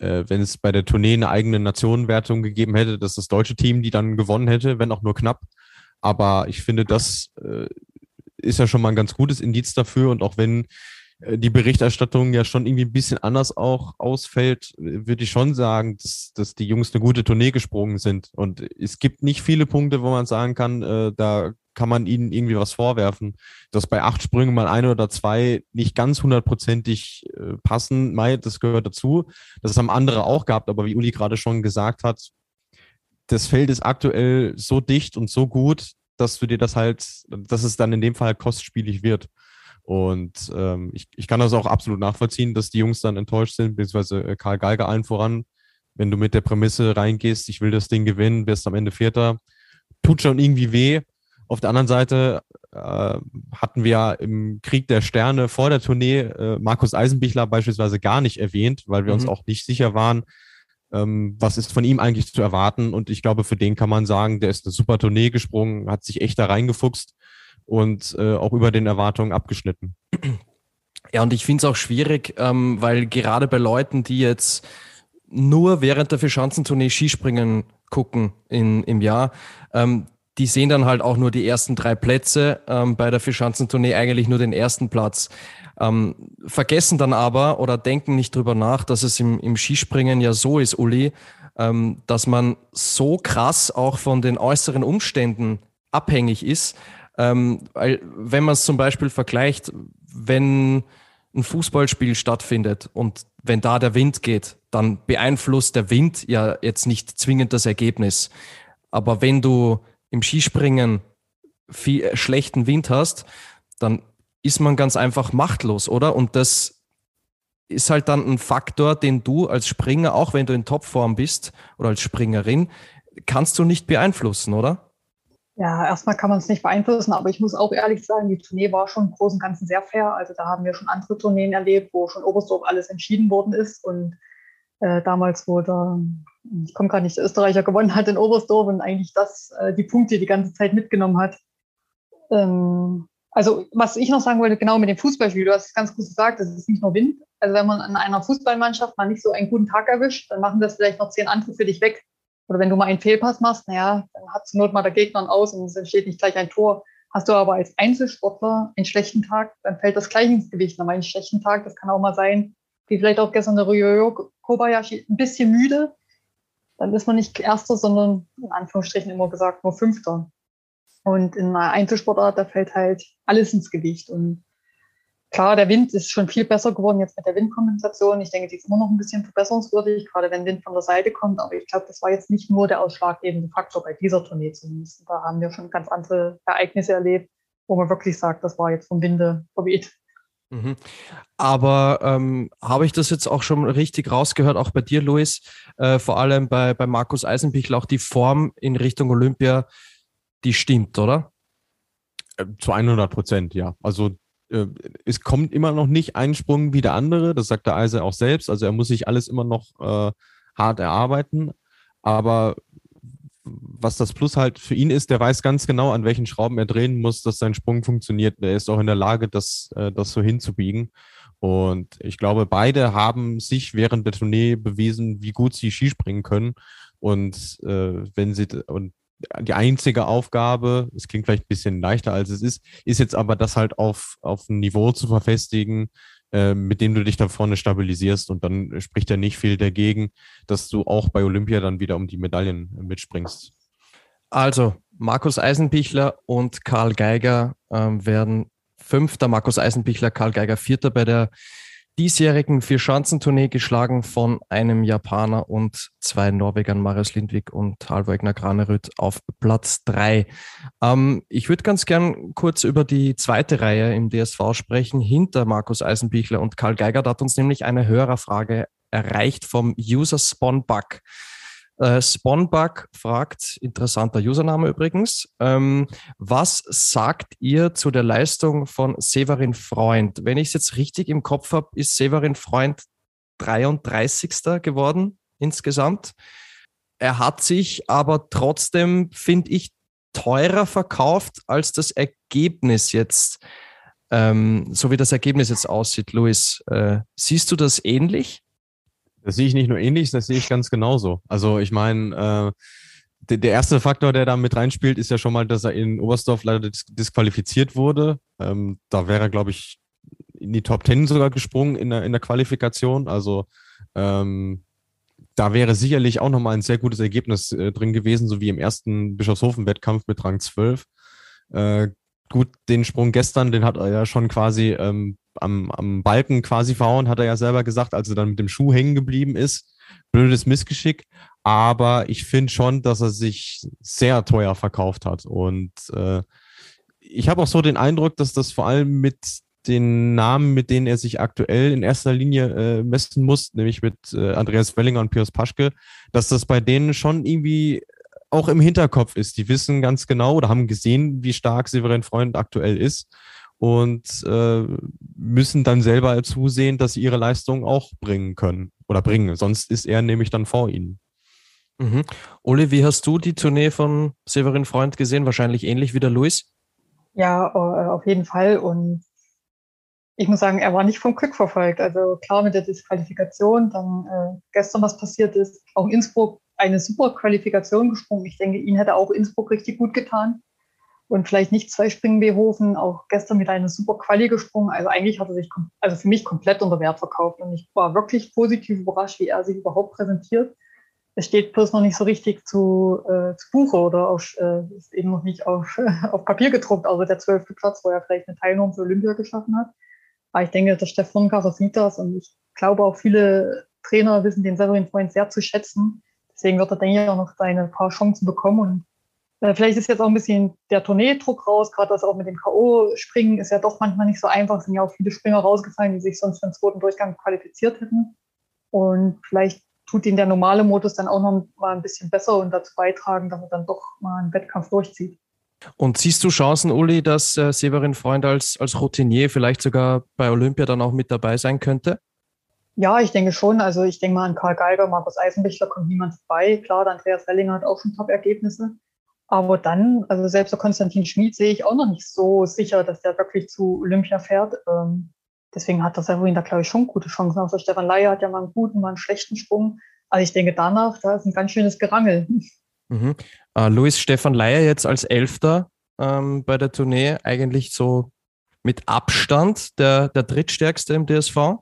äh, wenn es bei der Tournee eine eigene Nationenwertung gegeben hätte, dass das deutsche Team die dann gewonnen hätte, wenn auch nur knapp. Aber ich finde, das äh, ist ja schon mal ein ganz gutes Indiz dafür. Und auch wenn äh, die Berichterstattung ja schon irgendwie ein bisschen anders auch ausfällt, würde ich schon sagen, dass, dass die Jungs eine gute Tournee gesprungen sind. Und es gibt nicht viele Punkte, wo man sagen kann, äh, da kann man ihnen irgendwie was vorwerfen. Dass bei acht Sprüngen mal eine oder zwei nicht ganz hundertprozentig äh, passen, Mai, das gehört dazu. Das haben andere auch gehabt, aber wie Uli gerade schon gesagt hat, das Feld ist aktuell so dicht und so gut, dass du dir das halt, dass es dann in dem Fall kostspielig wird. Und ähm, ich, ich kann das auch absolut nachvollziehen, dass die Jungs dann enttäuscht sind, beziehungsweise äh, Karl Geiger allen voran. Wenn du mit der Prämisse reingehst, ich will das Ding gewinnen, wirst am Ende Vierter, tut schon irgendwie weh. Auf der anderen Seite äh, hatten wir im Krieg der Sterne vor der Tournee äh, Markus Eisenbichler beispielsweise gar nicht erwähnt, weil wir mhm. uns auch nicht sicher waren, ähm, was ist von ihm eigentlich zu erwarten. Und ich glaube, für den kann man sagen, der ist eine super Tournee gesprungen, hat sich echt da reingefuchst und äh, auch über den Erwartungen abgeschnitten. Ja, und ich finde es auch schwierig, ähm, weil gerade bei Leuten, die jetzt nur während der Verschanzentournee Skispringen gucken in, im Jahr, ähm, die sehen dann halt auch nur die ersten drei Plätze, ähm, bei der Verschanzentournee eigentlich nur den ersten Platz. Ähm, vergessen dann aber oder denken nicht drüber nach, dass es im, im Skispringen ja so ist, Uli, ähm, dass man so krass auch von den äußeren Umständen abhängig ist, ähm, weil, wenn man es zum Beispiel vergleicht, wenn ein Fußballspiel stattfindet und wenn da der Wind geht, dann beeinflusst der Wind ja jetzt nicht zwingend das Ergebnis. Aber wenn du im Skispringen viel äh, schlechten Wind hast, dann ist man ganz einfach machtlos, oder? Und das ist halt dann ein Faktor, den du als Springer, auch wenn du in Topform bist oder als Springerin, kannst du nicht beeinflussen, oder? Ja, erstmal kann man es nicht beeinflussen, aber ich muss auch ehrlich sagen, die Tournee war schon im Großen und Ganzen sehr fair. Also da haben wir schon andere Tourneen erlebt, wo schon Oberstdorf alles entschieden worden ist. Und äh, damals, wo der, ich komme gerade nicht, der Österreicher gewonnen hat in Oberstdorf und eigentlich das, äh, die Punkte die ganze Zeit mitgenommen hat. Ähm, Also, was ich noch sagen wollte, genau mit dem Fußballspiel, du hast es ganz gut gesagt, das ist nicht nur Wind. Also, wenn man an einer Fußballmannschaft mal nicht so einen guten Tag erwischt, dann machen das vielleicht noch zehn andere für dich weg. Oder wenn du mal einen Fehlpass machst, naja, dann hat zur Not mal der Gegner aus und es entsteht nicht gleich ein Tor. Hast du aber als Einzelsportler einen schlechten Tag, dann fällt das gleich ins Gewicht. Aber einen schlechten Tag, das kann auch mal sein, wie vielleicht auch gestern der Ryoyo Kobayashi, ein bisschen müde. Dann ist man nicht Erster, sondern in Anführungsstrichen immer gesagt nur Fünfter. Und in einer Einzelsportart, da fällt halt alles ins Gewicht. Und klar, der Wind ist schon viel besser geworden jetzt mit der Windkompensation. Ich denke, die ist immer noch ein bisschen verbesserungswürdig, gerade wenn Wind von der Seite kommt. Aber ich glaube, das war jetzt nicht nur der ausschlaggebende Faktor bei dieser Tournee zumindest. Da haben wir schon ganz andere Ereignisse erlebt, wo man wirklich sagt, das war jetzt vom Winde verweht. Mhm. Aber ähm, habe ich das jetzt auch schon richtig rausgehört, auch bei dir, Luis, äh, vor allem bei, bei Markus Eisenbichel, auch die Form in Richtung Olympia, die stimmt, oder? Äh, zu 100 Prozent, ja. Also äh, es kommt immer noch nicht ein Sprung wie der andere, das sagt der Eise auch selbst. Also er muss sich alles immer noch äh, hart erarbeiten. Aber was das Plus halt für ihn ist, der weiß ganz genau, an welchen Schrauben er drehen muss, dass sein Sprung funktioniert. Er ist auch in der Lage, das, äh, das so hinzubiegen. Und ich glaube, beide haben sich während der Tournee bewiesen, wie gut sie Skispringen können. Und äh, wenn sie und die einzige Aufgabe, es klingt vielleicht ein bisschen leichter als es ist, ist jetzt aber das halt auf, auf ein Niveau zu verfestigen, äh, mit dem du dich da vorne stabilisierst und dann spricht ja nicht viel dagegen, dass du auch bei Olympia dann wieder um die Medaillen mitspringst. Also, Markus Eisenbichler und Karl Geiger ähm, werden Fünfter, Markus Eisenbichler, Karl Geiger Vierter bei der diesjährigen Vier-Schanzentournee geschlagen von einem Japaner und zwei Norwegern, Marius Lindwig und Halvor Granerüt auf Platz drei. Ähm, ich würde ganz gern kurz über die zweite Reihe im DSV sprechen, hinter Markus Eisenbichler und Karl Geiger. Da hat uns nämlich eine Hörerfrage erreicht vom User Spawnbug. Äh, Spawnbug fragt, interessanter Username übrigens, ähm, was sagt ihr zu der Leistung von Severin Freund? Wenn ich es jetzt richtig im Kopf habe, ist Severin Freund 33. geworden insgesamt. Er hat sich aber trotzdem, finde ich, teurer verkauft als das Ergebnis jetzt, ähm, so wie das Ergebnis jetzt aussieht. Luis, äh, siehst du das ähnlich? Das sehe ich nicht nur ähnlich, das sehe ich ganz genauso. Also ich meine, äh, der, erste Faktor, der da mit reinspielt, ist ja schon mal, dass er in Oberstdorf leider dis disqualifiziert wurde. Ähm, da wäre er, glaube ich, in die Top Ten sogar gesprungen in der, in der Qualifikation. Also ähm, da wäre sicherlich auch nochmal ein sehr gutes Ergebnis äh, drin gewesen, so wie im ersten Bischofshofen-Wettkampf mit Rang 12. Äh, gut, den Sprung gestern, den hat er ja schon quasi ähm, am, am Balken quasi verhauen, hat er ja selber gesagt, als er dann mit dem Schuh hängen geblieben ist. Blödes Missgeschick. Aber ich finde schon, dass er sich sehr teuer verkauft hat. Und äh, ich habe auch so den Eindruck, dass das vor allem mit den Namen, mit denen er sich aktuell in erster Linie äh, messen muss, nämlich mit äh, Andreas Wellinger und Pius Paschke, dass das bei denen schon irgendwie auch im Hinterkopf ist. Die wissen ganz genau oder haben gesehen, wie stark Severin Freund aktuell ist und äh, müssen dann selber zusehen, dass sie ihre Leistung auch bringen können oder bringen. Sonst ist er nämlich dann vor ihnen. Mhm. Uli, wie hast du die Tournee von Severin Freund gesehen? Wahrscheinlich ähnlich wie der Luis? Ja, äh, auf jeden Fall. Und ich muss sagen, er war nicht vom Glück verfolgt. Also klar mit der Disqualifikation, dann äh, gestern was passiert ist, auch Innsbruck eine super Qualifikation gesprungen. Ich denke, ihn hätte auch Innsbruck richtig gut getan und vielleicht nicht zwei Springen Behofen, auch gestern mit einer super Quali gesprungen. Also eigentlich hat er sich, also für mich komplett unter Wert verkauft und ich war wirklich positiv überrascht, wie er sich überhaupt präsentiert. Es steht bloß noch nicht so richtig zu, äh, zu Buche oder auf, äh, ist eben noch nicht auf, auf Papier gedruckt, also der zwölfte Platz, wo er vielleicht eine Teilnahme für Olympia geschaffen hat. Aber ich denke, der Stefan das und ich glaube auch viele Trainer wissen den Severin Freund sehr zu schätzen. Deswegen wird er, denke ich, auch noch seine paar Chancen bekommen und äh, vielleicht ist jetzt auch ein bisschen der Tourneedruck raus, gerade das auch mit dem K.O.-Springen ist ja doch manchmal nicht so einfach. Es sind ja auch viele Springer rausgefallen, die sich sonst für den zweiten Durchgang qualifiziert hätten. Und vielleicht tut ihn der normale Modus dann auch noch mal ein bisschen besser und dazu beitragen, dass er dann doch mal einen Wettkampf durchzieht. Und siehst du Chancen, Uli, dass äh, Severin Freund als, als Routinier vielleicht sogar bei Olympia dann auch mit dabei sein könnte? Ja, ich denke schon. Also ich denke mal an Karl Geiger, Markus Eisenbichler kommt niemand vorbei. Klar, der Andreas Wellinger hat auch schon Top-Ergebnisse. Aber dann, also selbst der Konstantin Schmid sehe ich auch noch nicht so sicher, dass der wirklich zu Olympia fährt. Ähm, deswegen hat der Severin da, glaube ich, schon gute Chancen. Auch der Stefan Leier hat ja mal einen guten, mal einen schlechten Sprung. Also ich denke danach, da ist ein ganz schönes Gerangel. Mhm. Uh, Luis Stefan Leier jetzt als Elfter ähm, bei der Tournee eigentlich so mit Abstand der, der drittstärkste im DSV.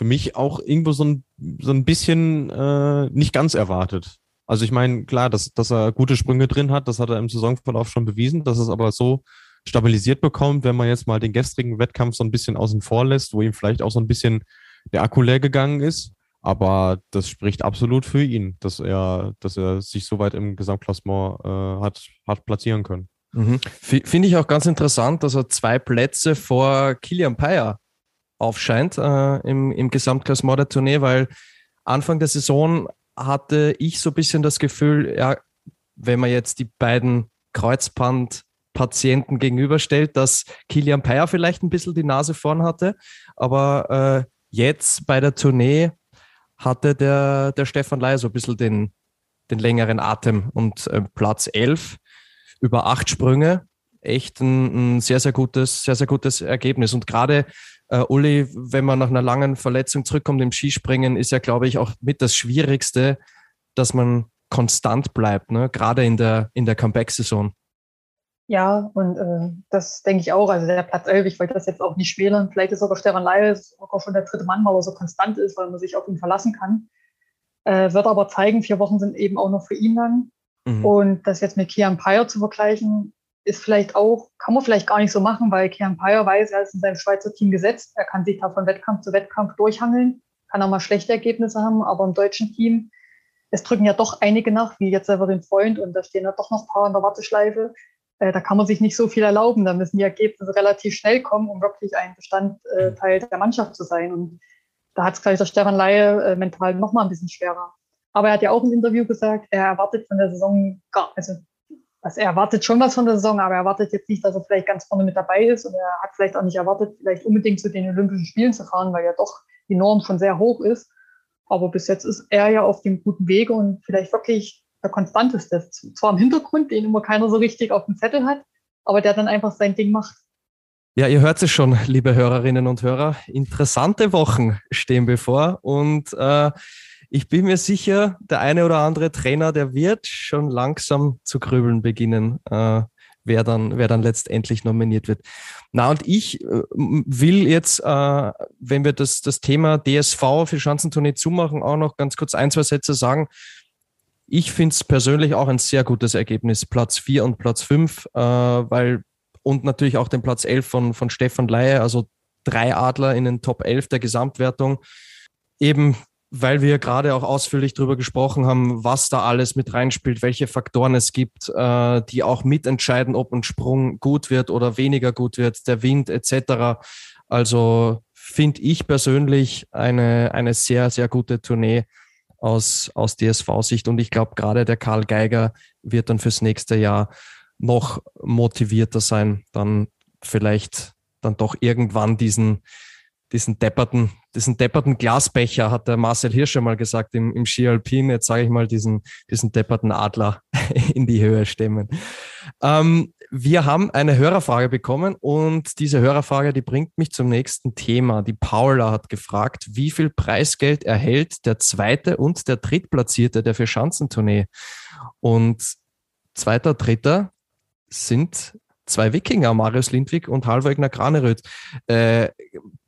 Für mich auch irgendwo so ein, so ein bisschen äh, nicht ganz erwartet. Also ich meine, klar, dass, dass er gute Sprünge drin hat, das hat er im Saisonverlauf schon bewiesen, dass es aber so stabilisiert bekommt, wenn man jetzt mal den gestrigen Wettkampf so ein bisschen außen vor lässt, wo ihm vielleicht auch so ein bisschen der Akku leer gegangen ist. Aber das spricht absolut für ihn, dass er, dass er sich so weit im Gesamtklassement äh, hat, hat platzieren können. Mhm. Finde ich auch ganz interessant, dass er zwei Plätze vor Kilian Payer aufscheint äh, im, im Gesamtklassement der Tournee, weil Anfang der Saison hatte ich so ein bisschen das Gefühl, ja, wenn man jetzt die beiden Kreuzbandpatienten gegenüberstellt, dass Kilian Payer vielleicht ein bisschen die Nase vorn hatte, aber äh, jetzt bei der Tournee hatte der, der Stefan Leier so ein bisschen den, den längeren Atem und äh, Platz 11 über acht Sprünge. Echt ein, ein, sehr, sehr gutes, sehr, sehr gutes Ergebnis. Und gerade äh, Uli, wenn man nach einer langen Verletzung zurückkommt im Skispringen, ist ja, glaube ich, auch mit das Schwierigste, dass man konstant bleibt, ne? gerade in der, in der Comeback-Saison. Ja, und äh, das denke ich auch. Also der Platz 11, ich wollte das jetzt auch nicht schmälern. Vielleicht ist sogar Stefan Leis auch schon der dritte Mann, weil er so konstant ist, weil man sich auf ihn verlassen kann. Äh, wird aber zeigen, vier Wochen sind eben auch noch für ihn lang. Mhm. Und das jetzt mit Kian Payer zu vergleichen, ist vielleicht auch, kann man vielleicht gar nicht so machen, weil Kian Payer weiß, er ist in seinem Schweizer Team gesetzt. Er kann sich da von Wettkampf zu Wettkampf durchhangeln, kann auch mal schlechte Ergebnisse haben, aber im deutschen Team, es drücken ja doch einige nach, wie jetzt Severin Freund, und da stehen ja doch noch ein paar in der Warteschleife. Äh, da kann man sich nicht so viel erlauben. Da müssen die Ergebnisse relativ schnell kommen, um wirklich ein Bestandteil der Mannschaft zu sein. Und da hat es gleich der Stefan Laie äh, mental noch mal ein bisschen schwerer. Aber er hat ja auch im Interview gesagt, er erwartet von der Saison gar, also also er erwartet schon was von der Saison, aber er erwartet jetzt nicht, dass er vielleicht ganz vorne mit dabei ist und er hat vielleicht auch nicht erwartet, vielleicht unbedingt zu den Olympischen Spielen zu fahren, weil ja doch die Norm schon sehr hoch ist. Aber bis jetzt ist er ja auf dem guten Wege und vielleicht wirklich der konstanteste. Zwar im Hintergrund, den immer keiner so richtig auf dem Zettel hat, aber der dann einfach sein Ding macht. Ja, ihr hört es schon, liebe Hörerinnen und Hörer. Interessante Wochen stehen bevor und äh, ich bin mir sicher, der eine oder andere Trainer, der wird schon langsam zu grübeln beginnen, äh, wer, dann, wer dann letztendlich nominiert wird. Na, und ich äh, will jetzt, äh, wenn wir das, das Thema DSV für Schanzentournee zumachen, auch noch ganz kurz ein, zwei Sätze sagen. Ich finde es persönlich auch ein sehr gutes Ergebnis, Platz 4 und Platz 5, äh, weil und natürlich auch den Platz 11 von, von Stefan Leier, also drei Adler in den Top 11 der Gesamtwertung. Eben weil wir gerade auch ausführlich darüber gesprochen haben, was da alles mit reinspielt, welche Faktoren es gibt, äh, die auch mitentscheiden, ob ein Sprung gut wird oder weniger gut wird, der Wind etc. Also finde ich persönlich eine, eine sehr, sehr gute Tournee aus, aus DSV-Sicht. Und ich glaube, gerade der Karl Geiger wird dann fürs nächste Jahr noch motivierter sein, dann vielleicht dann doch irgendwann diesen, diesen depperten, diesen depperten Glasbecher, hat der Marcel Hirsch mal gesagt im, im Ski Alpin. Jetzt sage ich mal diesen, diesen depperten Adler in die Höhe stemmen. Ähm, wir haben eine Hörerfrage bekommen und diese Hörerfrage, die bringt mich zum nächsten Thema. Die Paula hat gefragt, wie viel Preisgeld erhält der zweite und der drittplatzierte der Vier-Schanzentournee? Und zweiter, dritter sind zwei Wikinger, Marius Lindwig und Halvor Graneröd. Äh,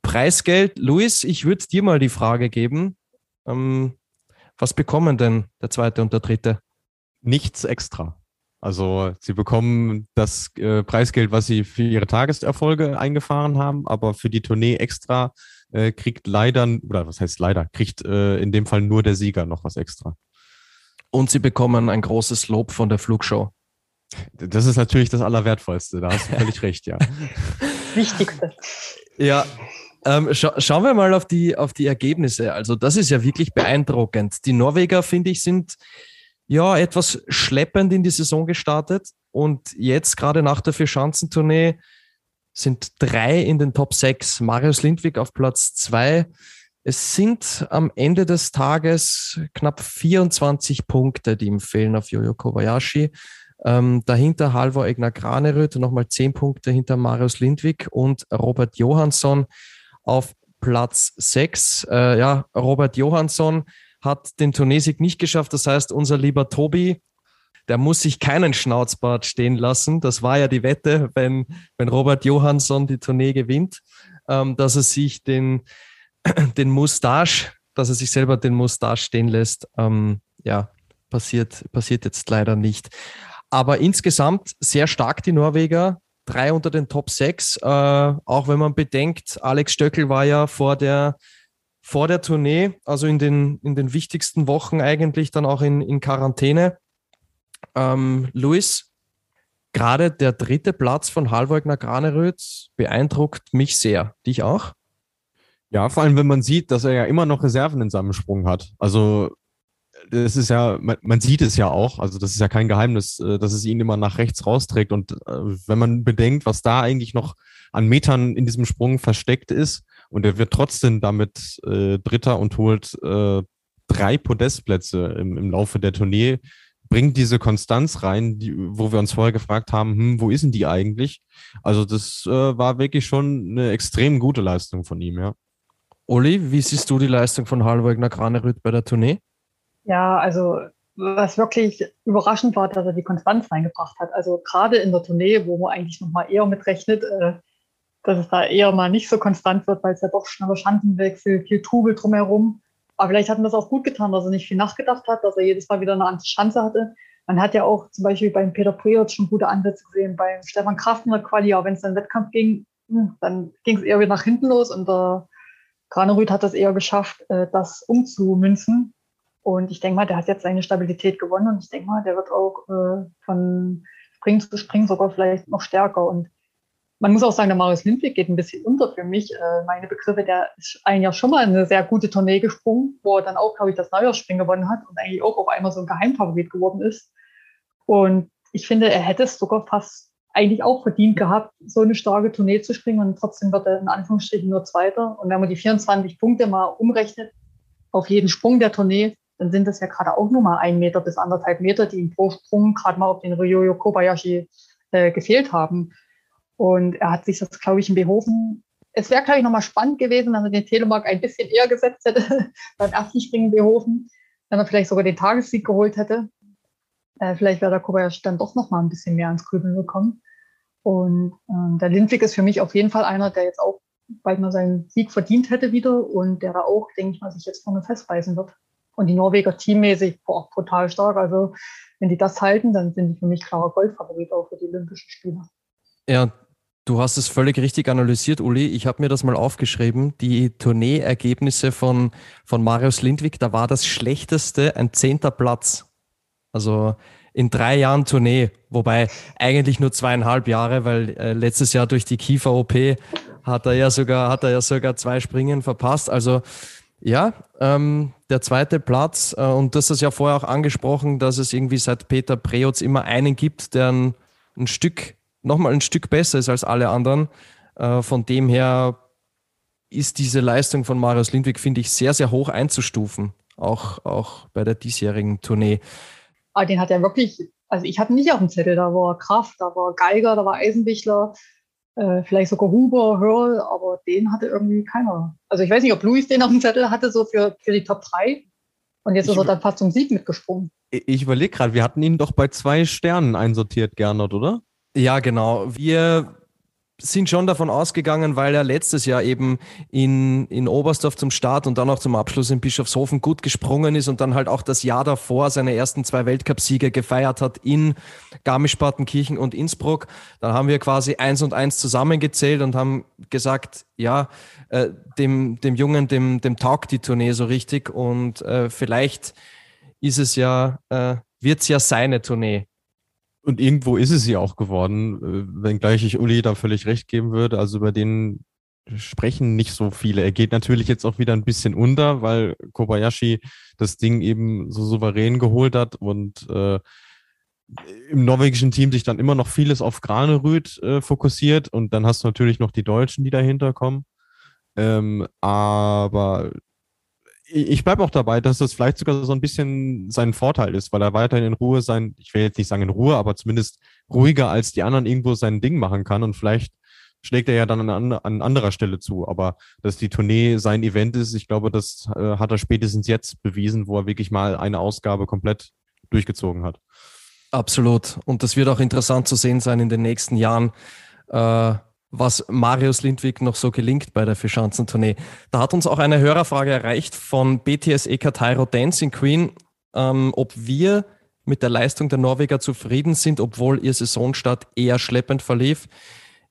Preisgeld, Luis, ich würde dir mal die Frage geben. Ähm, was bekommen denn der zweite und der dritte? Nichts extra. Also sie bekommen das äh, Preisgeld, was sie für ihre Tageserfolge eingefahren haben, aber für die Tournee extra äh, kriegt leider, oder was heißt leider, kriegt äh, in dem Fall nur der Sieger noch was extra. Und sie bekommen ein großes Lob von der Flugshow. Das ist natürlich das Allerwertvollste, da hast du völlig recht, ja. Wichtigste. Ja, ähm, scha schauen wir mal auf die, auf die Ergebnisse. Also das ist ja wirklich beeindruckend. Die Norweger, finde ich, sind ja etwas schleppend in die Saison gestartet und jetzt gerade nach der Vierschanzentournee sind drei in den Top 6. Marius Lindwig auf Platz 2, Es sind am Ende des Tages knapp 24 Punkte, die ihm fehlen auf Jojo Kobayashi. Ähm, dahinter Halvor Egner Graneröd, nochmal 10 Punkte hinter Marius Lindwig und Robert Johansson auf Platz 6. Äh, ja, Robert Johansson hat den Turnesieg nicht geschafft. Das heißt, unser lieber Tobi, der muss sich keinen Schnauzbart stehen lassen. Das war ja die Wette, wenn, wenn Robert Johansson die Tournee gewinnt, ähm, dass er sich den den Mustache, dass er sich selber den Mustache stehen lässt, ähm, ja, passiert, passiert jetzt leider nicht. Aber insgesamt sehr stark die Norweger, drei unter den Top 6. Äh, auch wenn man bedenkt, Alex Stöckel war ja vor der, vor der Tournee, also in den, in den wichtigsten Wochen eigentlich dann auch in, in Quarantäne. Ähm, Luis, gerade der dritte Platz von Halvogner Graneröd beeindruckt mich sehr. Dich auch? Ja, vor allem, wenn man sieht, dass er ja immer noch Reserven in seinem Sprung hat. Also, das ist ja, man, man sieht es ja auch, also das ist ja kein Geheimnis, äh, dass es ihn immer nach rechts rausträgt. Und äh, wenn man bedenkt, was da eigentlich noch an Metern in diesem Sprung versteckt ist, und er wird trotzdem damit äh, Dritter und holt äh, drei Podestplätze im, im Laufe der Tournee, bringt diese Konstanz rein, die, wo wir uns vorher gefragt haben, hm, wo ist denn die eigentlich? Also das äh, war wirklich schon eine extrem gute Leistung von ihm, ja. Olli, wie siehst du die Leistung von Halvogner Granerüth bei der Tournee? Ja, also was wirklich überraschend war, dass er die Konstanz reingebracht hat. Also gerade in der Tournee, wo man eigentlich noch mal eher mitrechnet, äh, dass es da eher mal nicht so konstant wird, weil es ja doch schneller Schanzenwechsel, viel Trubel drumherum. Aber vielleicht hat ihm das auch gut getan, dass er nicht viel nachgedacht hat, dass er jedes Mal wieder eine andere Schanze hatte. Man hat ja auch zum Beispiel beim Peter Priot schon gute Ansätze gesehen, beim Stefan Kraft Quali, auch wenn es dann Wettkampf ging, hm, dann ging es eher wieder nach hinten los und der Granerüth hat es eher geschafft, äh, das umzumünzen. Und ich denke mal, der hat jetzt seine Stabilität gewonnen und ich denke mal, der wird auch äh, von Spring zu Spring sogar vielleicht noch stärker. Und man muss auch sagen, der Marius Lindwig geht ein bisschen unter für mich. Äh, meine Begriffe, der ist ein Jahr schon mal eine sehr gute Tournee gesprungen, wo er dann auch, glaube ich, das Neujahrsspringen gewonnen hat und eigentlich auch auf einmal so ein Geheimfavorit geworden ist. Und ich finde, er hätte es sogar fast eigentlich auch verdient gehabt, so eine starke Tournee zu springen und trotzdem wird er in Anführungsstrichen nur Zweiter. Und wenn man die 24 Punkte mal umrechnet auf jeden Sprung der Tournee, dann sind das ja gerade auch nur mal ein Meter bis anderthalb Meter, die ihm pro Sprung gerade mal auf den Ryoyo Kobayashi äh, gefehlt haben. Und er hat sich das, glaube ich, in Behofen. Es wäre, glaube ich, nochmal spannend gewesen, wenn er den Telemark ein bisschen eher gesetzt hätte beim ersten Springen in Behofen, wenn er vielleicht sogar den Tagessieg geholt hätte. Äh, vielleicht wäre der Kobayashi dann doch noch mal ein bisschen mehr ans Grübeln gekommen. Und äh, der Lindwig ist für mich auf jeden Fall einer, der jetzt auch bald mal seinen Sieg verdient hätte wieder und der da auch, denke ich mal, sich jetzt vorne festbeißen wird. Und die Norweger teammäßig, boah, brutal stark. Also wenn die das halten, dann sind die für mich klarer Goldfavorit auch für die Olympischen Spiele. Ja, du hast es völlig richtig analysiert, Uli. Ich habe mir das mal aufgeschrieben. Die Tourneeergebnisse von, von Marius Lindwig, da war das schlechteste ein zehnter Platz. Also in drei Jahren Tournee, wobei eigentlich nur zweieinhalb Jahre, weil äh, letztes Jahr durch die Kiefer-OP hat er ja sogar, hat er ja sogar zwei Springen verpasst. Also ja, ähm, der zweite Platz, äh, und das ist ja vorher auch angesprochen, dass es irgendwie seit Peter Preutz immer einen gibt, der ein, ein Stück, nochmal ein Stück besser ist als alle anderen. Äh, von dem her ist diese Leistung von Marius Lindwig, finde ich, sehr, sehr hoch einzustufen, auch, auch bei der diesjährigen Tournee. Aber den hat er wirklich, also ich hatte nicht auf dem Zettel, da war Kraft, da war Geiger, da war Eisenbichler, äh, vielleicht sogar Huber, Hörl, aber den hatte irgendwie keiner. Also ich weiß nicht, ob Luis den auf dem Zettel hatte, so für, für die Top 3. Und jetzt ich ist er dann fast zum Sieg mitgesprungen. Ich überlege gerade, wir hatten ihn doch bei zwei Sternen einsortiert, Gernot, oder? Ja, genau. Wir sind schon davon ausgegangen, weil er letztes Jahr eben in, in Oberstdorf zum Start und dann auch zum Abschluss in Bischofshofen gut gesprungen ist und dann halt auch das Jahr davor seine ersten zwei Weltcupsiege gefeiert hat in Garmisch-Partenkirchen und Innsbruck. Dann haben wir quasi eins und eins zusammengezählt und haben gesagt, ja, äh, dem, dem Jungen, dem, dem taugt die Tournee so richtig und äh, vielleicht ist es ja, äh, wird es ja seine Tournee und irgendwo ist es ja auch geworden, äh, wenngleich ich Uli da völlig recht geben würde. Also über den sprechen nicht so viele. Er geht natürlich jetzt auch wieder ein bisschen unter, weil Kobayashi das Ding eben so souverän geholt hat und äh, im norwegischen Team sich dann immer noch vieles auf Granerüth äh, fokussiert und dann hast du natürlich noch die Deutschen, die dahinter kommen. Ähm, aber ich bleibe auch dabei, dass das vielleicht sogar so ein bisschen sein Vorteil ist, weil er weiterhin in Ruhe sein, ich will jetzt nicht sagen in Ruhe, aber zumindest ruhiger als die anderen irgendwo sein Ding machen kann und vielleicht schlägt er ja dann an, an anderer Stelle zu. Aber dass die Tournee sein Event ist, ich glaube, das äh, hat er spätestens jetzt bewiesen, wo er wirklich mal eine Ausgabe komplett durchgezogen hat. Absolut. Und das wird auch interessant zu sehen sein in den nächsten Jahren, äh, was Marius Lindwig noch so gelingt bei der Fischanzentournee. Da hat uns auch eine Hörerfrage erreicht von BTS EK Tyro Dancing Queen, ähm, ob wir mit der Leistung der Norweger zufrieden sind, obwohl ihr Saisonstart eher schleppend verlief.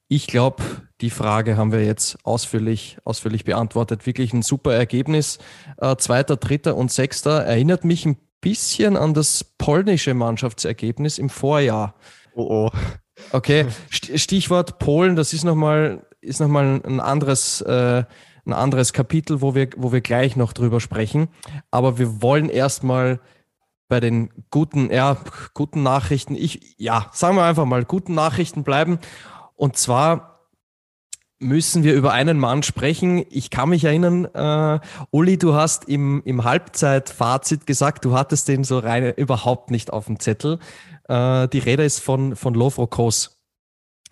Ich glaube, die Frage haben wir jetzt ausführlich, ausführlich beantwortet. Wirklich ein super Ergebnis. Äh, Zweiter, Dritter und Sechster erinnert mich ein bisschen an das polnische Mannschaftsergebnis im Vorjahr. Oh oh. Okay, Stichwort Polen, das ist nochmal ist noch mal ein anderes, äh, ein anderes Kapitel, wo wir, wo wir gleich noch drüber sprechen. Aber wir wollen erstmal bei den guten, ja, guten Nachrichten, ich, ja, sagen wir einfach mal, guten Nachrichten bleiben. Und zwar müssen wir über einen Mann sprechen. Ich kann mich erinnern, äh, Uli, du hast im, im Halbzeitfazit gesagt, du hattest den so rein überhaupt nicht auf dem Zettel. Äh, die Rede ist von, von Lovro Kos.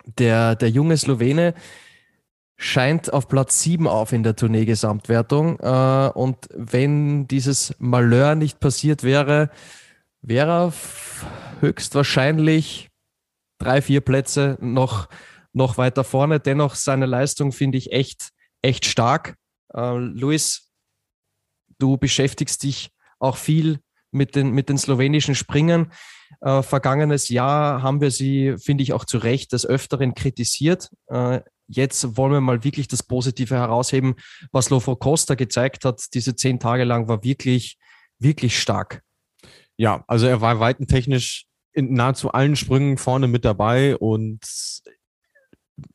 Der, der junge Slowene scheint auf Platz 7 auf in der Tournee-Gesamtwertung. Äh, und wenn dieses Malheur nicht passiert wäre, wäre er höchstwahrscheinlich drei, vier Plätze noch noch weiter vorne. Dennoch seine Leistung finde ich echt, echt stark. Äh, Luis, du beschäftigst dich auch viel mit den, mit den slowenischen Springern. Äh, vergangenes Jahr haben wir sie, finde ich, auch zu Recht des Öfteren kritisiert. Äh, jetzt wollen wir mal wirklich das Positive herausheben. Was Lofo Costa gezeigt hat, diese zehn Tage lang, war wirklich, wirklich stark. Ja, also er war weitentechnisch in nahezu allen Sprüngen vorne mit dabei und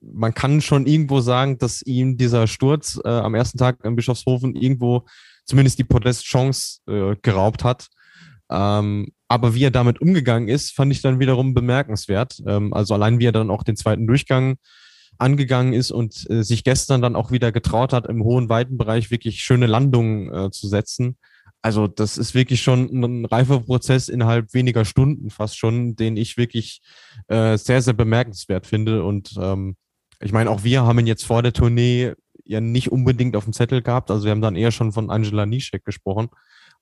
man kann schon irgendwo sagen, dass ihm dieser Sturz äh, am ersten Tag in Bischofshofen irgendwo zumindest die Podestchance äh, geraubt hat. Ähm, aber wie er damit umgegangen ist, fand ich dann wiederum bemerkenswert. Ähm, also allein wie er dann auch den zweiten Durchgang angegangen ist und äh, sich gestern dann auch wieder getraut hat, im hohen Weitenbereich wirklich schöne Landungen äh, zu setzen. Also das ist wirklich schon ein reifer Prozess innerhalb weniger Stunden fast schon, den ich wirklich äh, sehr, sehr bemerkenswert finde. Und ähm, ich meine, auch wir haben ihn jetzt vor der Tournee ja nicht unbedingt auf dem Zettel gehabt. Also wir haben dann eher schon von Angela Nischek gesprochen.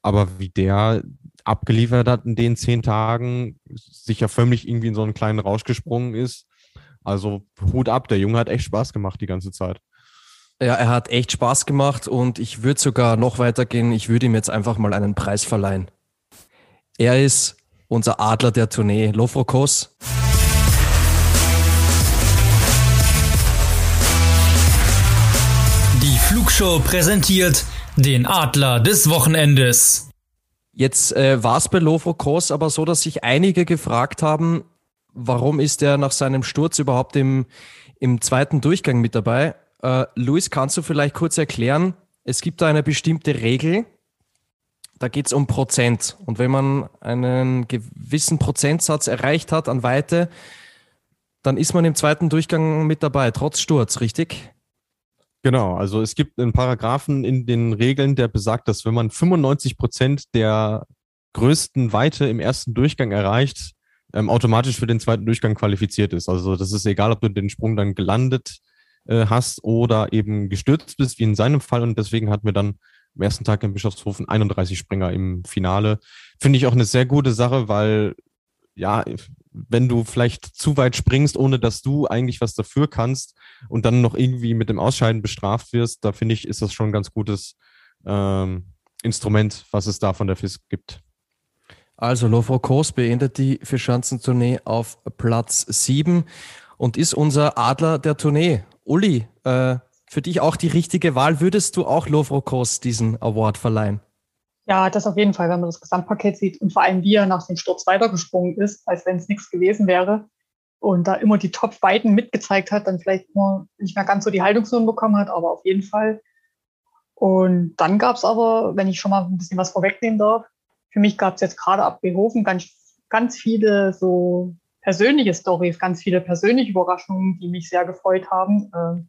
Aber wie der abgeliefert hat in den zehn Tagen, sich ja förmlich irgendwie in so einen kleinen Rausch gesprungen ist. Also Hut ab, der Junge hat echt Spaß gemacht die ganze Zeit. Ja, er hat echt Spaß gemacht und ich würde sogar noch weitergehen. Ich würde ihm jetzt einfach mal einen Preis verleihen. Er ist unser Adler der Tournee, Lofrokos. Die Flugshow präsentiert den Adler des Wochenendes. Jetzt äh, war es bei Lofrokos aber so, dass sich einige gefragt haben, warum ist er nach seinem Sturz überhaupt im, im zweiten Durchgang mit dabei? Äh, Luis, kannst du vielleicht kurz erklären, es gibt da eine bestimmte Regel, da geht es um Prozent. Und wenn man einen gewissen Prozentsatz erreicht hat an Weite, dann ist man im zweiten Durchgang mit dabei, trotz Sturz, richtig? Genau, also es gibt einen Paragraphen in den Regeln, der besagt, dass wenn man 95 Prozent der größten Weite im ersten Durchgang erreicht, ähm, automatisch für den zweiten Durchgang qualifiziert ist. Also das ist egal, ob du den Sprung dann gelandet äh, hast oder eben gestürzt bist, wie in seinem Fall. Und deswegen hatten wir dann am ersten Tag in Bischofshofen 31 Springer im Finale. Finde ich auch eine sehr gute Sache, weil ja, wenn du vielleicht zu weit springst, ohne dass du eigentlich was dafür kannst und dann noch irgendwie mit dem Ausscheiden bestraft wirst, da finde ich, ist das schon ein ganz gutes ähm, Instrument, was es da von der FIS gibt. Also Lofro Kos beendet die Vierschanzentournee auf Platz 7 und ist unser Adler der Tournee. Uli, äh, für dich auch die richtige Wahl. Würdest du auch Lovro-Kos diesen Award verleihen? Ja, das auf jeden Fall, wenn man das Gesamtpaket sieht und vor allem wie er nach dem Sturz weitergesprungen ist, als wenn es nichts gewesen wäre und da immer die Top-Weiten mitgezeigt hat, dann vielleicht nur nicht mehr ganz so die Haltungsnoten bekommen hat, aber auf jeden Fall. Und dann gab es aber, wenn ich schon mal ein bisschen was vorwegnehmen darf, für mich gab es jetzt gerade ab Behofen ganz, ganz viele so persönliche Stories, ganz viele persönliche Überraschungen, die mich sehr gefreut haben. Ähm,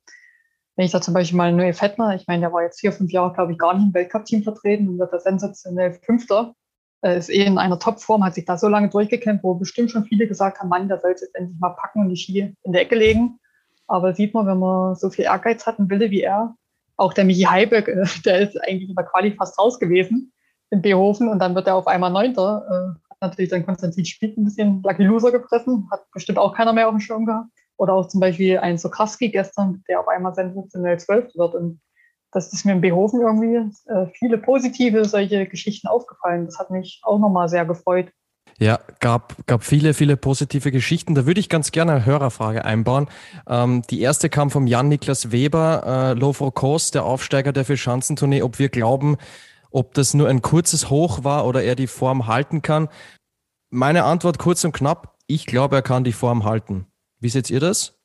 wenn ich da zum Beispiel mal Noe Fettner, ich meine, der war jetzt vier, fünf Jahre, glaube ich, gar nicht im Weltcup-Team vertreten und wird da sensationell Fünfter. Äh, ist eh in einer Topform, hat sich da so lange durchgekämpft, wo bestimmt schon viele gesagt haben, Mann, der sollte jetzt endlich mal packen und die Ski in der Ecke legen. Aber sieht man, wenn man so viel Ehrgeiz hat und Wille wie er, auch der Michi Heiberg, äh, der ist eigentlich in der Quali fast raus gewesen in Behofen und dann wird er auf einmal Neunter. Äh, hat natürlich dann Konstantin Spied ein bisschen Lucky Loser gefressen, hat bestimmt auch keiner mehr auf dem Schirm gehabt. Oder auch zum Beispiel ein Sokraski gestern, der auf einmal sensationell zwölf wird. Und das ist mir in Behofen irgendwie äh, viele positive solche Geschichten aufgefallen. Das hat mich auch nochmal sehr gefreut. Ja, gab, gab viele, viele positive Geschichten. Da würde ich ganz gerne eine Hörerfrage einbauen. Ähm, die erste kam vom Jan-Niklas Weber, äh, Lofro Kos, der Aufsteiger der Vier-Schanzentournee, ob wir glauben, ob das nur ein kurzes Hoch war oder er die Form halten kann. Meine Antwort kurz und knapp, ich glaube, er kann die Form halten. Wie seht ihr das?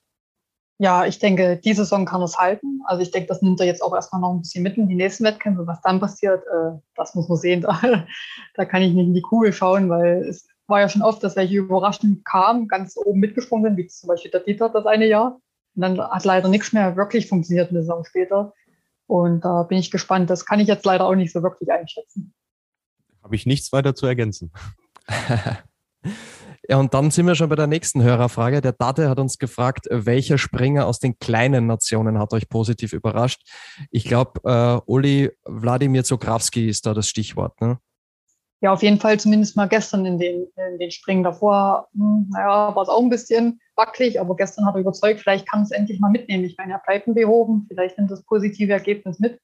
Ja, ich denke, die Saison kann er es halten. Also ich denke, das nimmt er jetzt auch erstmal noch ein bisschen mit in die nächsten Wettkämpfe. Was dann passiert, äh, das muss man sehen. Da, da kann ich nicht in die Kugel schauen, weil es war ja schon oft, dass welche überraschend kamen, ganz oben mitgesprungen sind, wie zum Beispiel der Dieter das eine Jahr. Und dann hat leider nichts mehr wirklich funktioniert eine Saison später. Und da bin ich gespannt. Das kann ich jetzt leider auch nicht so wirklich einschätzen. Habe ich nichts weiter zu ergänzen. Ja, und dann sind wir schon bei der nächsten Hörerfrage. Der Date hat uns gefragt, welcher Springer aus den kleinen Nationen hat euch positiv überrascht? Ich glaube, äh, Uli Wladimir Zokrawski ist da das Stichwort. Ne? Ja, auf jeden Fall zumindest mal gestern in den, in den Springen davor. Hm, naja, war es auch ein bisschen wackelig, aber gestern hat er überzeugt, vielleicht kann es endlich mal mitnehmen. Ich meine, er bleibt behoben, vielleicht nimmt das positive Ergebnis mit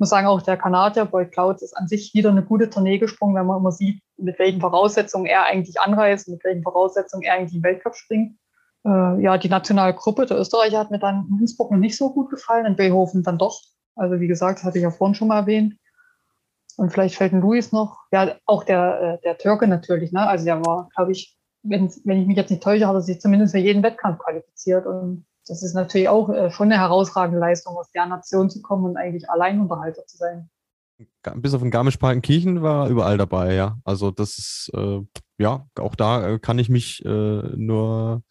muss sagen, auch der Kanadier Boyd Clouds ist an sich wieder eine gute Tournee gesprungen, wenn man immer sieht, mit welchen Voraussetzungen er eigentlich anreist, mit welchen Voraussetzungen er eigentlich im Weltcup springt. Äh, ja, die nationale Gruppe der Österreicher hat mir dann in Innsbruck noch nicht so gut gefallen, in Beethoven dann doch. Also wie gesagt, hatte ich ja vorhin schon mal erwähnt. Und vielleicht fällt ein Luis noch. Ja, auch der, äh, der Türke natürlich. Ne? Also der war, glaube ich, wenn, wenn ich mich jetzt nicht täusche, hat er sich zumindest für jeden Wettkampf qualifiziert. Und das ist natürlich auch äh, schon eine herausragende Leistung, aus der Nation zu kommen und eigentlich Alleinunterhalter zu sein. Bis auf den Garmisch-Partenkirchen war er überall dabei, ja. Also das ist, äh, ja, auch da äh, kann ich mich äh, nur,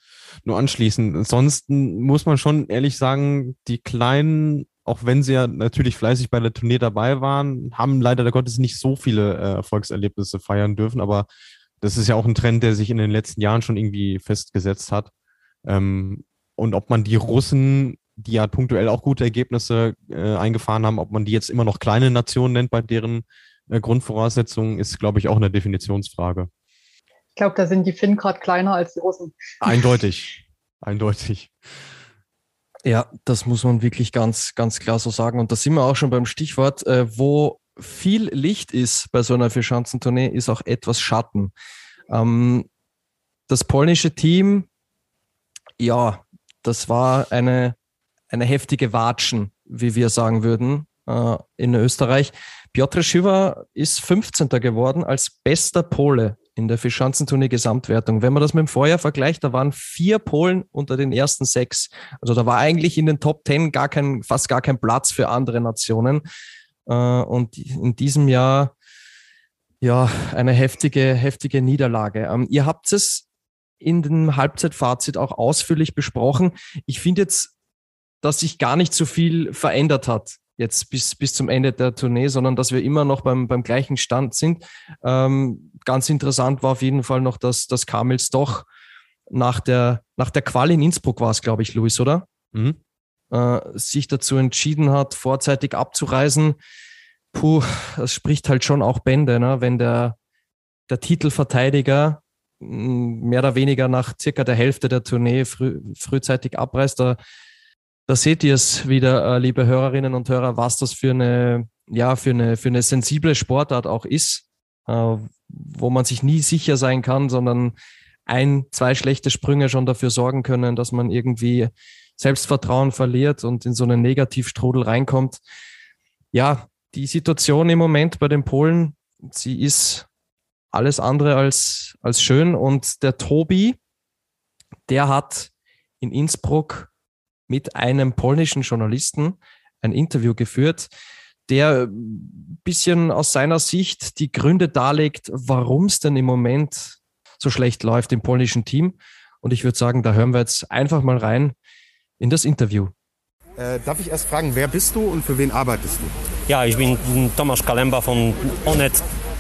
nur anschließen. Ansonsten muss man schon ehrlich sagen, die Kleinen, auch wenn sie ja natürlich fleißig bei der Tournee dabei waren, haben leider Gottes nicht so viele äh, Erfolgserlebnisse feiern dürfen, aber das ist ja auch ein Trend, der sich in den letzten Jahren schon irgendwie festgesetzt hat. Ähm, und ob man die Russen, die ja punktuell auch gute Ergebnisse äh, eingefahren haben, ob man die jetzt immer noch kleine Nationen nennt bei deren äh, Grundvoraussetzungen, ist, glaube ich, auch eine Definitionsfrage. Ich glaube, da sind die Finnen gerade kleiner als die Russen. Eindeutig. Eindeutig. Ja, das muss man wirklich ganz, ganz klar so sagen. Und da sind wir auch schon beim Stichwort, äh, wo viel Licht ist bei so einer Vierschanzentournee, ist auch etwas Schatten. Ähm, das polnische Team, ja, das war eine, eine heftige Watschen, wie wir sagen würden, äh, in Österreich. Piotr Schüwer ist 15. geworden als bester Pole in der Fischanzentournee Gesamtwertung. Wenn man das mit dem Vorjahr vergleicht, da waren vier Polen unter den ersten sechs. Also da war eigentlich in den Top Ten gar kein, fast gar kein Platz für andere Nationen. Äh, und in diesem Jahr ja eine heftige, heftige Niederlage. Ähm, ihr habt es in dem Halbzeitfazit auch ausführlich besprochen. Ich finde jetzt, dass sich gar nicht so viel verändert hat jetzt bis, bis zum Ende der Tournee, sondern dass wir immer noch beim, beim gleichen Stand sind. Ähm, ganz interessant war auf jeden Fall noch, dass, dass Kamils doch nach der, nach der Quali in Innsbruck war es, glaube ich, Luis, oder? Mhm. Äh, sich dazu entschieden hat, vorzeitig abzureisen. Puh, das spricht halt schon auch Bände, ne? wenn der, der Titelverteidiger mehr oder weniger nach circa der Hälfte der Tournee früh, frühzeitig abreißt. Da, da seht ihr es wieder, äh, liebe Hörerinnen und Hörer, was das für eine, ja, für eine, für eine sensible Sportart auch ist, äh, wo man sich nie sicher sein kann, sondern ein, zwei schlechte Sprünge schon dafür sorgen können, dass man irgendwie Selbstvertrauen verliert und in so einen Negativstrudel reinkommt. Ja, die Situation im Moment bei den Polen, sie ist alles andere als, als schön. Und der Tobi, der hat in Innsbruck mit einem polnischen Journalisten ein Interview geführt, der ein bisschen aus seiner Sicht die Gründe darlegt, warum es denn im Moment so schlecht läuft im polnischen Team. Und ich würde sagen, da hören wir jetzt einfach mal rein in das Interview. Äh, darf ich erst fragen, wer bist du und für wen arbeitest du? Ja, ich bin Tomasz Kalemba von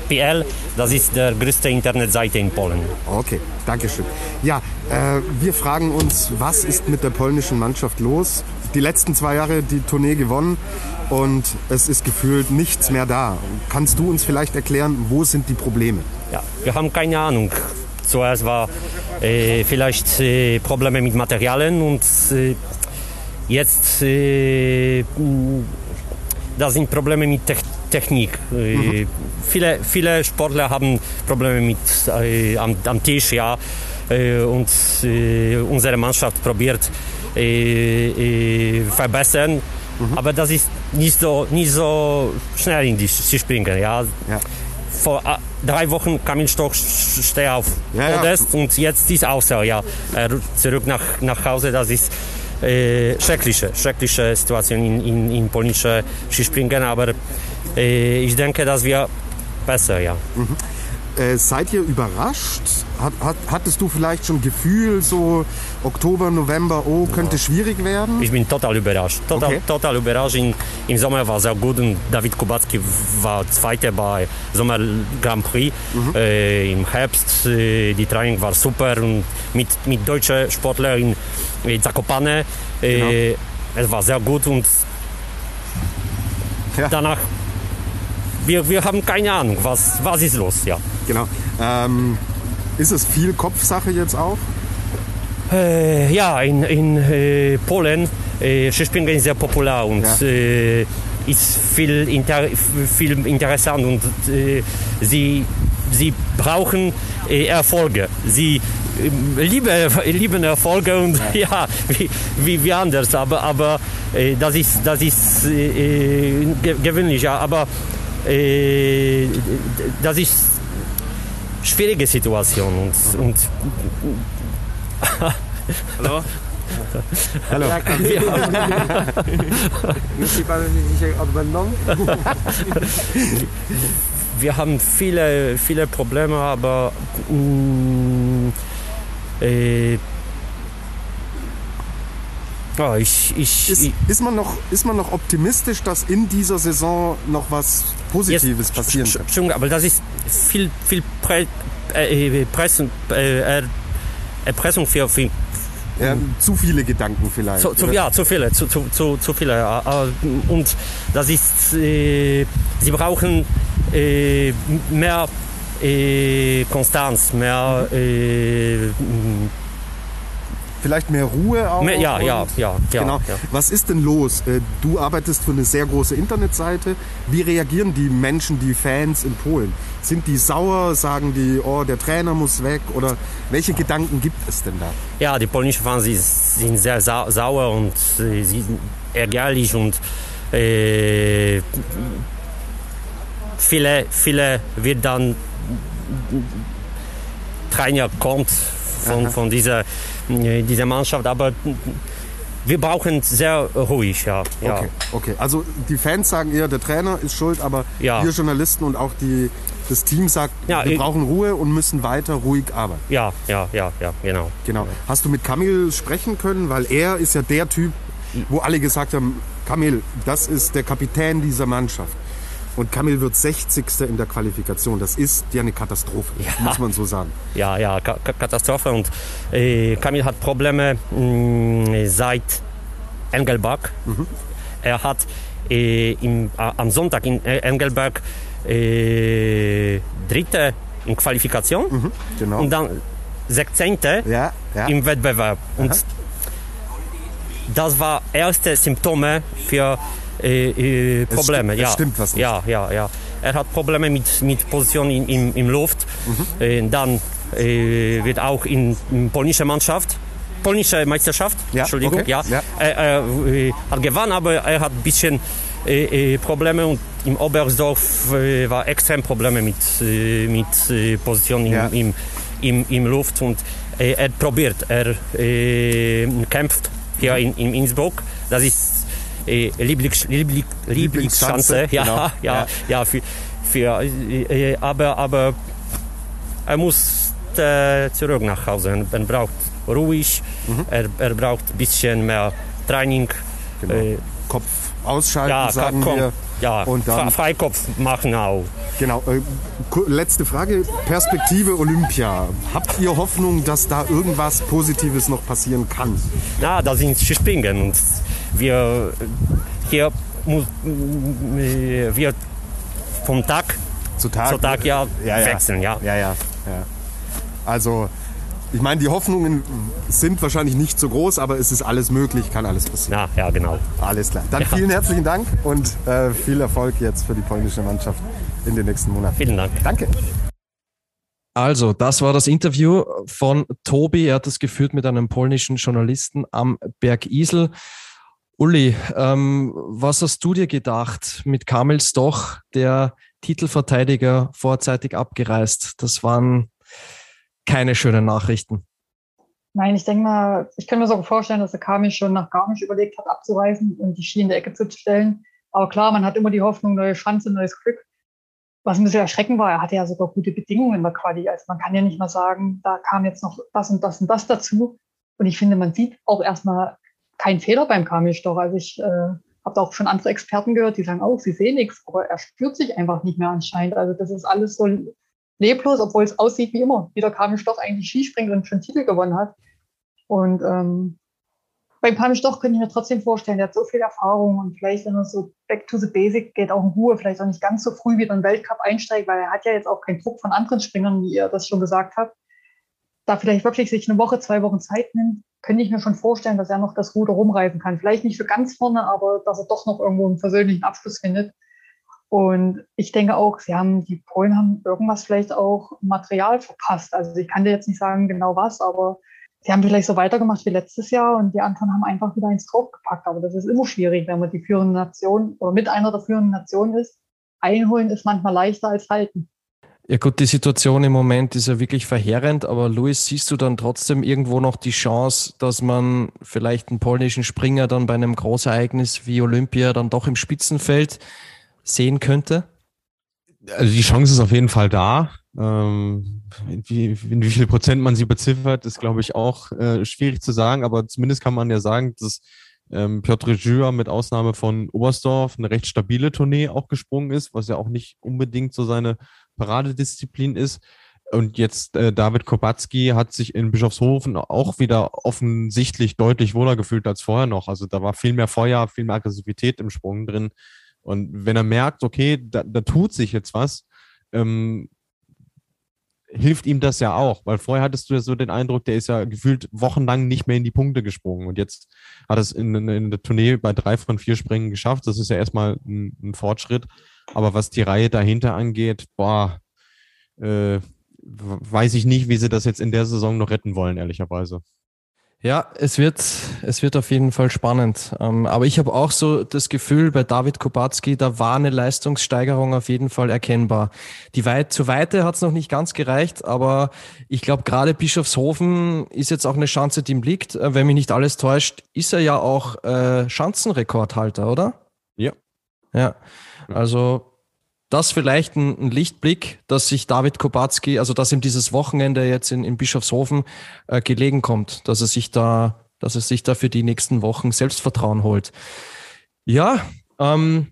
Onet.pl. Das ist der größte Internetseite in Polen. Okay, danke schön. Ja, äh, wir fragen uns, was ist mit der polnischen Mannschaft los? Die letzten zwei Jahre die Tournee gewonnen und es ist gefühlt nichts mehr da. Kannst du uns vielleicht erklären, wo sind die Probleme? Ja, wir haben keine Ahnung. Zuerst war äh, vielleicht äh, Probleme mit Materialien und äh, Jetzt äh, da sind Probleme mit Te Technik. Äh, mhm. Viele, viele Sportler haben Probleme mit äh, am, am, Tisch, ja. Äh, und äh, unsere Mannschaft probiert äh, verbessern. Mhm. Aber das ist nicht so, nicht so schnell in die Skispringen. Ja. ja. Vor drei Wochen Kamil Stoch steht auf ja, Podest ja. und jetzt ist außer ja zurück nach, nach Hause. Das ist äh, schreckliche, schreckliche Situation in, in, in polnische Skispringen, aber äh, ich denke, dass wir besser, ja. Mhm. Äh, seid ihr überrascht? Hat, hat, hattest du vielleicht schon Gefühl, so Oktober, November, oh, könnte ja. schwierig werden? Ich bin total überrascht. Total, okay. total überrascht. In, Im Sommer war es sehr gut und David Kubacki war Zweiter bei Sommer Grand Prix. Mhm. Äh, Im Herbst, äh, die Training war super und mit, mit deutschen Sportlern in, in Zakopane. Äh, genau. Es war sehr gut und ja. danach wir, wir haben keine Ahnung, was, was ist los, ja. Genau. Ähm, ist es viel Kopfsache jetzt auch? Äh, ja, in, in äh, Polen äh, Skispringen ist sehr populär und ja. äh, ist viel, inter, viel interessant und äh, sie, sie brauchen äh, Erfolge. Sie äh, lieben, lieben Erfolge und ja, wie, wie, wie anders, aber, aber das ist, das ist gewöhnlich. Aber äh, das ist eine schwierige Situation und, und Hallo? Hallo. Wir haben viele, viele Probleme, aber mh, mm, äh, ja, ich, ich, ist, ist, man noch, ist man noch optimistisch, dass in dieser Saison noch was Positives jetzt, passieren kann? Schon, aber das ist viel, viel Pre, äh, Pressung, äh, Erpressung für, für ja, zu viele Gedanken vielleicht. Zu, zu, ja, zu viele, zu, zu, zu, viele. Und das ist, äh, sie brauchen äh, mehr äh, Konstanz, mehr äh, vielleicht mehr Ruhe auch. Mehr, ja, ja, ja, ja, genau. Ja. Was ist denn los? Äh, du arbeitest für eine sehr große Internetseite. Wie reagieren die Menschen, die Fans in Polen? Sind die sauer? Sagen die, oh, der Trainer muss weg? Oder welche Gedanken gibt es denn da? Ja, die polnischen Fans sind sehr sa sauer und äh, sind ärgerlich und äh, viele, viele wird dann Trainer kommt von, von dieser dieser Mannschaft, aber wir brauchen sehr ruhig, ja. ja. Okay, okay. Also die Fans sagen eher, der Trainer ist schuld, aber ja. wir Journalisten und auch die, das Team sagt, ja, wir brauchen Ruhe und müssen weiter ruhig arbeiten. Ja, ja, ja, ja, genau. Genau. Hast du mit Kamil sprechen können? Weil er ist ja der Typ, wo alle gesagt haben, Kamil, das ist der Kapitän dieser Mannschaft. Und Kamil wird 60. in der Qualifikation. Das ist ja eine Katastrophe, ja. muss man so sagen. Ja, ja, Ka Katastrophe. Und äh, Kamil hat Probleme mh, mm, seit Engelberg. Mhm. Er hat äh, im, äh, am Sonntag in Engelberg äh, dritte in Qualifikation mhm, genau. und dann 16. Ja, ja. im Wettbewerb. Und Aha. das war erste Symptome für äh, äh, Probleme. Es, ja. stimmt was nicht. Ja, ja, ja. Er hat Probleme mit, mit Position in, in, im Luft. Mhm. Äh, dann äh, wird auch in, in polnischer Mannschaft polnische Meisterschaft, ja, Entschuldigung, okay. ja. ja. Er, er, äh, hat gewonnen, aber er hat ein bisschen äh, Probleme und im Oberstdorf äh, war extrem Probleme mit, äh, mit äh, Position im, ja. im, im, im, Luft und er probiert, er kämpft hier in, in Innsbruck. Das ist äh, Lieblings, Liebling, Lieblingschance. Ja, genau. ja, ja, ja, für, für, äh, aber, aber er muss äh, zurück nach Hause. Er braucht ruhig, mhm. er, er braucht ein bisschen mehr Training genau. Äh, Kopf ausschalten, ja, sagen komm, wir. ja, Und dann- Freikopf machen auch. Genau. Äh, letzte Frage. Perspektive Olympia. Habt ihr Hoffnung, dass da irgendwas Positives noch passieren kann? Ja, da sind Skispringen und wir hier muss, wir vom Tag Zu Tag, zu Tag ja, ja, ja. wechseln, ja. Ja, ja, ja. Also, ich meine, die Hoffnungen sind wahrscheinlich nicht so groß, aber es ist alles möglich, kann alles passieren. Ja, ja, genau. Alles klar. Dann vielen herzlichen Dank und äh, viel Erfolg jetzt für die polnische Mannschaft in den nächsten Monaten. Vielen Dank. Danke. Also, das war das Interview von Tobi. Er hat es geführt mit einem polnischen Journalisten am Berg Isel. Uli, ähm, was hast du dir gedacht mit Kamil Stoch, der Titelverteidiger, vorzeitig abgereist? Das waren keine schönen Nachrichten. Nein, ich denke mal, ich kann mir sogar vorstellen, dass der Kami schon nach Garmisch überlegt hat, abzureisen und die Ski in der Ecke zu stellen. Aber klar, man hat immer die Hoffnung, neue Chance, neues Glück. Was ein bisschen erschreckend war, er hatte ja sogar gute Bedingungen in der Quali. Also man kann ja nicht mal sagen, da kam jetzt noch das und das und das dazu. Und ich finde, man sieht auch erstmal keinen Fehler beim doch. Also ich äh, habe auch schon andere Experten gehört, die sagen, oh, sie sehen nichts, aber er spürt sich einfach nicht mehr anscheinend. Also das ist alles so leblos, obwohl es aussieht wie immer, wie der doch eigentlich Skispringt und schon Titel gewonnen hat. Und ähm, beim Kamisch doch könnte ich mir trotzdem vorstellen, der hat so viel Erfahrung und vielleicht, wenn er so back to the basic geht, auch in Ruhe, vielleicht auch nicht ganz so früh wieder in den Weltcup einsteigt, weil er hat ja jetzt auch keinen Druck von anderen Springern, wie ihr das schon gesagt habt. Da vielleicht wirklich sich eine Woche, zwei Wochen Zeit nimmt, könnte ich mir schon vorstellen, dass er noch das Ruder rumreißen kann. Vielleicht nicht für ganz vorne, aber dass er doch noch irgendwo einen persönlichen Abschluss findet. Und ich denke auch, sie haben, die Polen haben irgendwas vielleicht auch Material verpasst. Also ich kann dir jetzt nicht sagen genau was, aber sie haben vielleicht so weitergemacht wie letztes Jahr und die anderen haben einfach wieder eins draufgepackt. Aber das ist immer schwierig, wenn man die führende Nation oder mit einer der führenden Nationen ist. Einholen ist manchmal leichter als halten. Ja gut, die Situation im Moment ist ja wirklich verheerend, aber Luis, siehst du dann trotzdem irgendwo noch die Chance, dass man vielleicht einen polnischen Springer dann bei einem Großereignis wie Olympia dann doch im Spitzenfeld sehen könnte? Also die Chance ist auf jeden Fall da. Ähm, in, wie, in wie viel Prozent man sie beziffert, ist, glaube ich, auch äh, schwierig zu sagen, aber zumindest kann man ja sagen, dass ähm, Piotr Jura mit Ausnahme von Oberstdorf eine recht stabile Tournee auch gesprungen ist, was ja auch nicht unbedingt so seine Paradedisziplin ist. Und jetzt äh, David Kopatzki hat sich in Bischofshofen auch wieder offensichtlich deutlich wohler gefühlt als vorher noch. Also da war viel mehr Feuer, viel mehr Aggressivität im Sprung drin. Und wenn er merkt, okay, da, da tut sich jetzt was, ähm, hilft ihm das ja auch, weil vorher hattest du ja so den Eindruck, der ist ja gefühlt wochenlang nicht mehr in die Punkte gesprungen und jetzt hat es in, in der Tournee bei drei von vier Springen geschafft. Das ist ja erstmal ein, ein Fortschritt. Aber was die Reihe dahinter angeht, boah, äh, weiß ich nicht, wie sie das jetzt in der Saison noch retten wollen, ehrlicherweise. Ja, es wird, es wird auf jeden Fall spannend. Ähm, aber ich habe auch so das Gefühl, bei David Kubacki, da war eine Leistungssteigerung auf jeden Fall erkennbar. Die Weit zu Weite hat es noch nicht ganz gereicht, aber ich glaube, gerade Bischofshofen ist jetzt auch eine Chance, die ihm liegt. Äh, wenn mich nicht alles täuscht, ist er ja auch äh, Schanzenrekordhalter, oder? Ja. Ja, also das vielleicht ein, ein, Lichtblick, dass sich David Kubacki, also dass ihm dieses Wochenende jetzt in, in Bischofshofen äh, gelegen kommt, dass er sich da, dass er sich da für die nächsten Wochen Selbstvertrauen holt. Ja, ähm,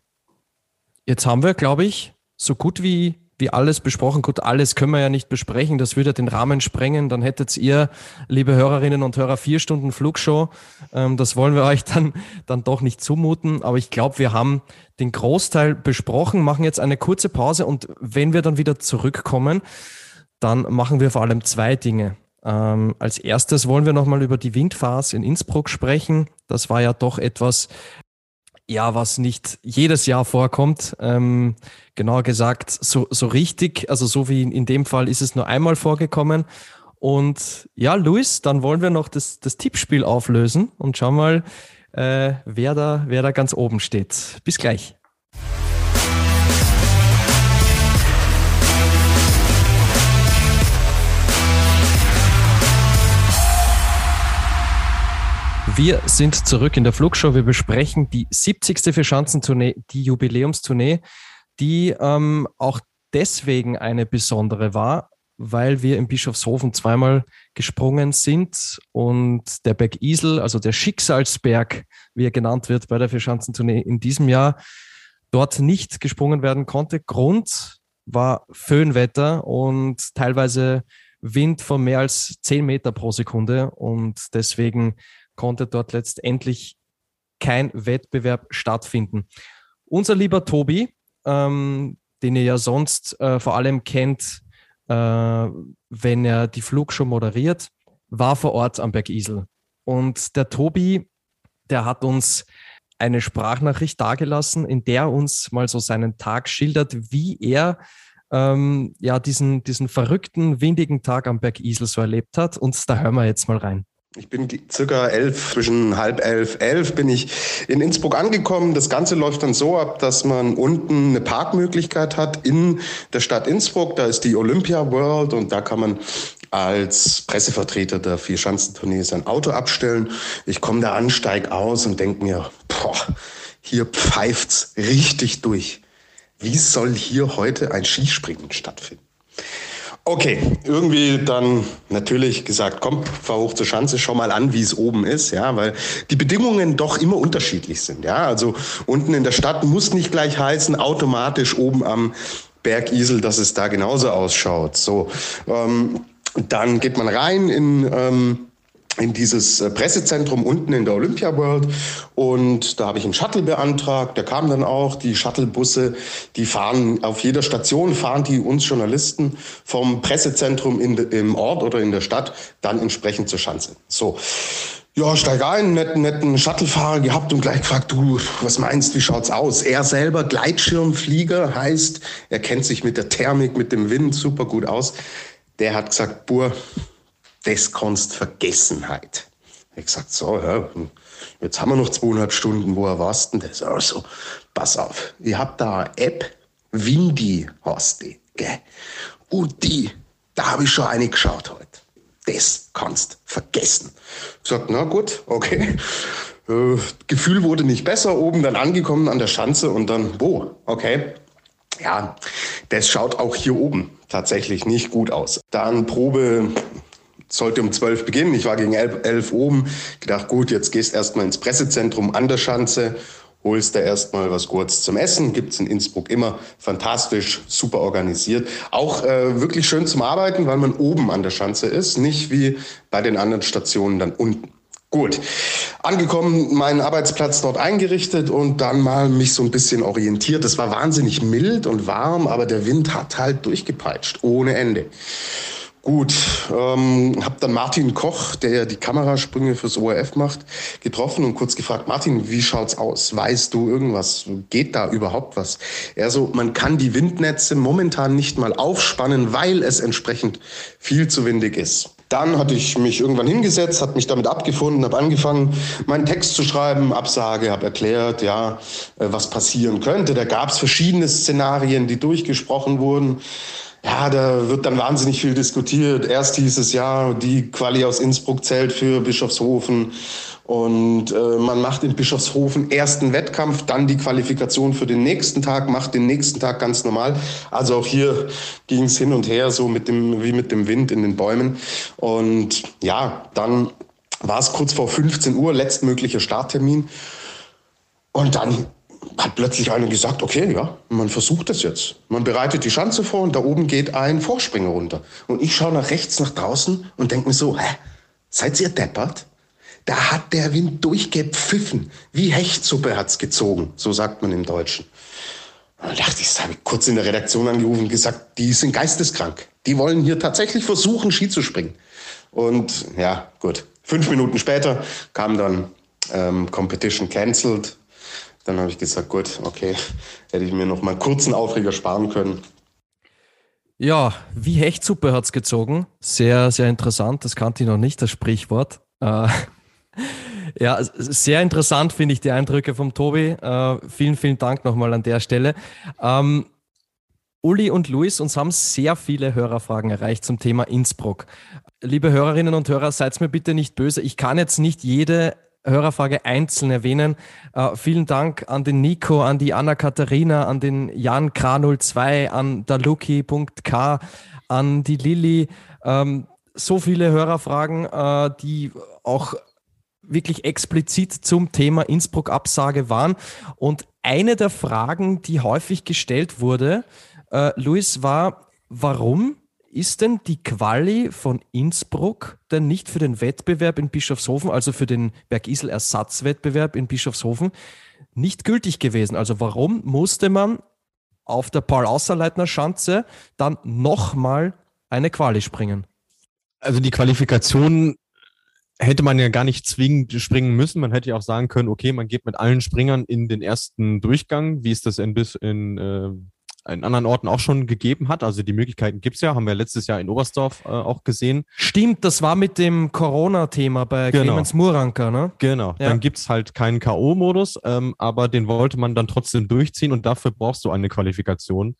jetzt haben wir, glaube ich, so gut wie, wie alles besprochen. Gut, alles können wir ja nicht besprechen, das würde den Rahmen sprengen. Dann hättet ihr, liebe Hörerinnen und Hörer, vier Stunden Flugshow. Ähm, das wollen wir euch dann, dann doch nicht zumuten. Aber ich glaube, wir haben den Großteil besprochen, machen jetzt eine kurze Pause und wenn wir dann wieder zurückkommen, dann machen wir vor allem zwei Dinge. Ähm, als erstes wollen wir nochmal über die Windphase in Innsbruck sprechen. Das war ja doch etwas, ja, was nicht jedes Jahr vorkommt. Ähm, genauer gesagt, so, so richtig, also so wie in, dem Fall ist es nur einmal vorgekommen. Und ja, Luis, dann wollen wir noch das, das Tippspiel auflösen und schau mal, äh, wer, da, wer da ganz oben steht. Bis gleich. Wir sind zurück in der Flugshow. Wir besprechen die 70. Vierschanzentournee, die Jubiläumstournee, die ähm, auch deswegen eine besondere war, weil wir im Bischofshofen zweimal gesprungen sind und der Berg Isel, also der Schicksalsberg, wie er genannt wird bei der Vierschanzentournee in diesem Jahr, dort nicht gesprungen werden konnte. Grund war Föhnwetter und teilweise Wind von mehr als 10 Meter pro Sekunde und deswegen konnte dort letztendlich kein Wettbewerb stattfinden. Unser lieber Tobi, ähm, den ihr ja sonst äh, vor allem kennt, äh, wenn er die Flugshow moderiert, war vor Ort am Berg Isel. Und der Tobi, der hat uns eine Sprachnachricht dargelassen, in der uns mal so seinen Tag schildert, wie er ähm, ja diesen, diesen verrückten, windigen Tag am Berg Isel so erlebt hat. Und da hören wir jetzt mal rein. Ich bin circa elf, zwischen halb elf, elf bin ich in Innsbruck angekommen. Das Ganze läuft dann so ab, dass man unten eine Parkmöglichkeit hat in der Stadt Innsbruck. Da ist die Olympia World und da kann man als Pressevertreter der Vier-Schanzentournee sein Auto abstellen. Ich komme da an, steig aus und denke mir, boah, hier pfeift's richtig durch. Wie soll hier heute ein Skispringen stattfinden? Okay, irgendwie dann natürlich gesagt, komm, fahr hoch zur Schanze, schau mal an, wie es oben ist, ja, weil die Bedingungen doch immer unterschiedlich sind, ja. Also unten in der Stadt muss nicht gleich heißen, automatisch oben am Berg Isel, dass es da genauso ausschaut. So, ähm, dann geht man rein in ähm, in dieses äh, Pressezentrum unten in der Olympia World und da habe ich einen Shuttle beantragt. Der kam dann auch. Die Shuttlebusse, die fahren auf jeder Station fahren die uns Journalisten vom Pressezentrum in, im Ort oder in der Stadt dann entsprechend zur Schanze. So. Ja, steig ein, netten, netten Shuttlefahrer gehabt und gleich gefragt, du, was meinst, wie schaut's aus? Er selber Gleitschirmflieger heißt, er kennt sich mit der Thermik, mit dem Wind super gut aus. Der hat gesagt, Bur, das kannst Vergessenheit. Ich gesagt, so, ja, jetzt haben wir noch zweieinhalb Stunden, wo warst denn das? Also, pass auf, ich hab da eine App, Windy heißt die, gell? Und die, da habe ich schon eine geschaut heute. Das kannst vergessen. Ich gesagt, na gut, okay. Äh, Gefühl wurde nicht besser, oben dann angekommen an der Schanze und dann, wo, okay. Ja, das schaut auch hier oben tatsächlich nicht gut aus. Dann Probe sollte um zwölf beginnen. Ich war gegen elf, elf oben. Gedacht, gut, jetzt gehst erstmal ins Pressezentrum an der Schanze, holst da erstmal was kurz zum Essen. Gibt's in Innsbruck immer fantastisch, super organisiert. Auch äh, wirklich schön zum Arbeiten, weil man oben an der Schanze ist, nicht wie bei den anderen Stationen dann unten. Gut, angekommen, meinen Arbeitsplatz dort eingerichtet und dann mal mich so ein bisschen orientiert. Es war wahnsinnig mild und warm, aber der Wind hat halt durchgepeitscht, ohne Ende. Gut, ähm, habe dann Martin Koch, der ja die Kamerasprünge fürs ORF macht, getroffen und kurz gefragt, Martin, wie schaut's aus? Weißt du irgendwas? Geht da überhaupt was? Er so, man kann die Windnetze momentan nicht mal aufspannen, weil es entsprechend viel zu windig ist. Dann hatte ich mich irgendwann hingesetzt, habe mich damit abgefunden, habe angefangen, meinen Text zu schreiben, Absage, habe erklärt, ja, äh, was passieren könnte. Da gab es verschiedene Szenarien, die durchgesprochen wurden. Ja, da wird dann wahnsinnig viel diskutiert. Erst hieß es ja, die Quali aus Innsbruck zählt für Bischofshofen. Und äh, man macht in Bischofshofen ersten Wettkampf, dann die Qualifikation für den nächsten Tag, macht den nächsten Tag ganz normal. Also auch hier ging es hin und her, so mit dem, wie mit dem Wind in den Bäumen. Und ja, dann war es kurz vor 15 Uhr, letztmöglicher Starttermin. Und dann hat plötzlich einer gesagt, okay, ja, man versucht das jetzt. Man bereitet die Schanze vor und da oben geht ein Vorspringer runter. Und ich schaue nach rechts, nach draußen und denke mir so, hä, seid ihr deppert? Da hat der Wind durchgepfiffen. Wie Hechtsuppe hat's gezogen, so sagt man im Deutschen. Da dachte ich, das habe ich kurz in der Redaktion angerufen und gesagt, die sind geisteskrank. Die wollen hier tatsächlich versuchen, Ski zu springen. Und ja, gut. Fünf Minuten später kam dann ähm, Competition cancelled dann habe ich gesagt, gut, okay, hätte ich mir noch mal kurzen Aufreger sparen können. Ja, wie Hechtsuppe hat es gezogen. Sehr, sehr interessant. Das kannte ich noch nicht, das Sprichwort. Äh, ja, sehr interessant finde ich die Eindrücke vom Tobi. Äh, vielen, vielen Dank nochmal an der Stelle. Ähm, Uli und Luis, uns haben sehr viele Hörerfragen erreicht zum Thema Innsbruck. Liebe Hörerinnen und Hörer, seid mir bitte nicht böse. Ich kann jetzt nicht jede Hörerfrage einzeln erwähnen. Uh, vielen Dank an den Nico, an die Anna-Katharina, an den Jan K02, an daluki.k, an die Lilly. Ähm, so viele Hörerfragen, äh, die auch wirklich explizit zum Thema Innsbruck-Absage waren. Und eine der Fragen, die häufig gestellt wurde, äh, Luis, war, warum ist denn die Quali von Innsbruck denn nicht für den Wettbewerb in Bischofshofen, also für den Bergisel-Ersatzwettbewerb in Bischofshofen, nicht gültig gewesen? Also warum musste man auf der Paul-Außerleitner-Schanze dann nochmal eine Quali springen? Also die Qualifikation hätte man ja gar nicht zwingend springen müssen. Man hätte ja auch sagen können, okay, man geht mit allen Springern in den ersten Durchgang, wie es das in, bis in, äh, in anderen Orten auch schon gegeben hat. Also die Möglichkeiten gibt's ja, haben wir letztes Jahr in Oberstdorf äh, auch gesehen. Stimmt, das war mit dem Corona-Thema bei Genau. Clemens Muranka, ne? Genau, Ja. dann gibt's halt keinen K.O.-Modus, ähm, aber den wollte man dann trotzdem durchziehen und dafür brauchst du eine Qualifikation.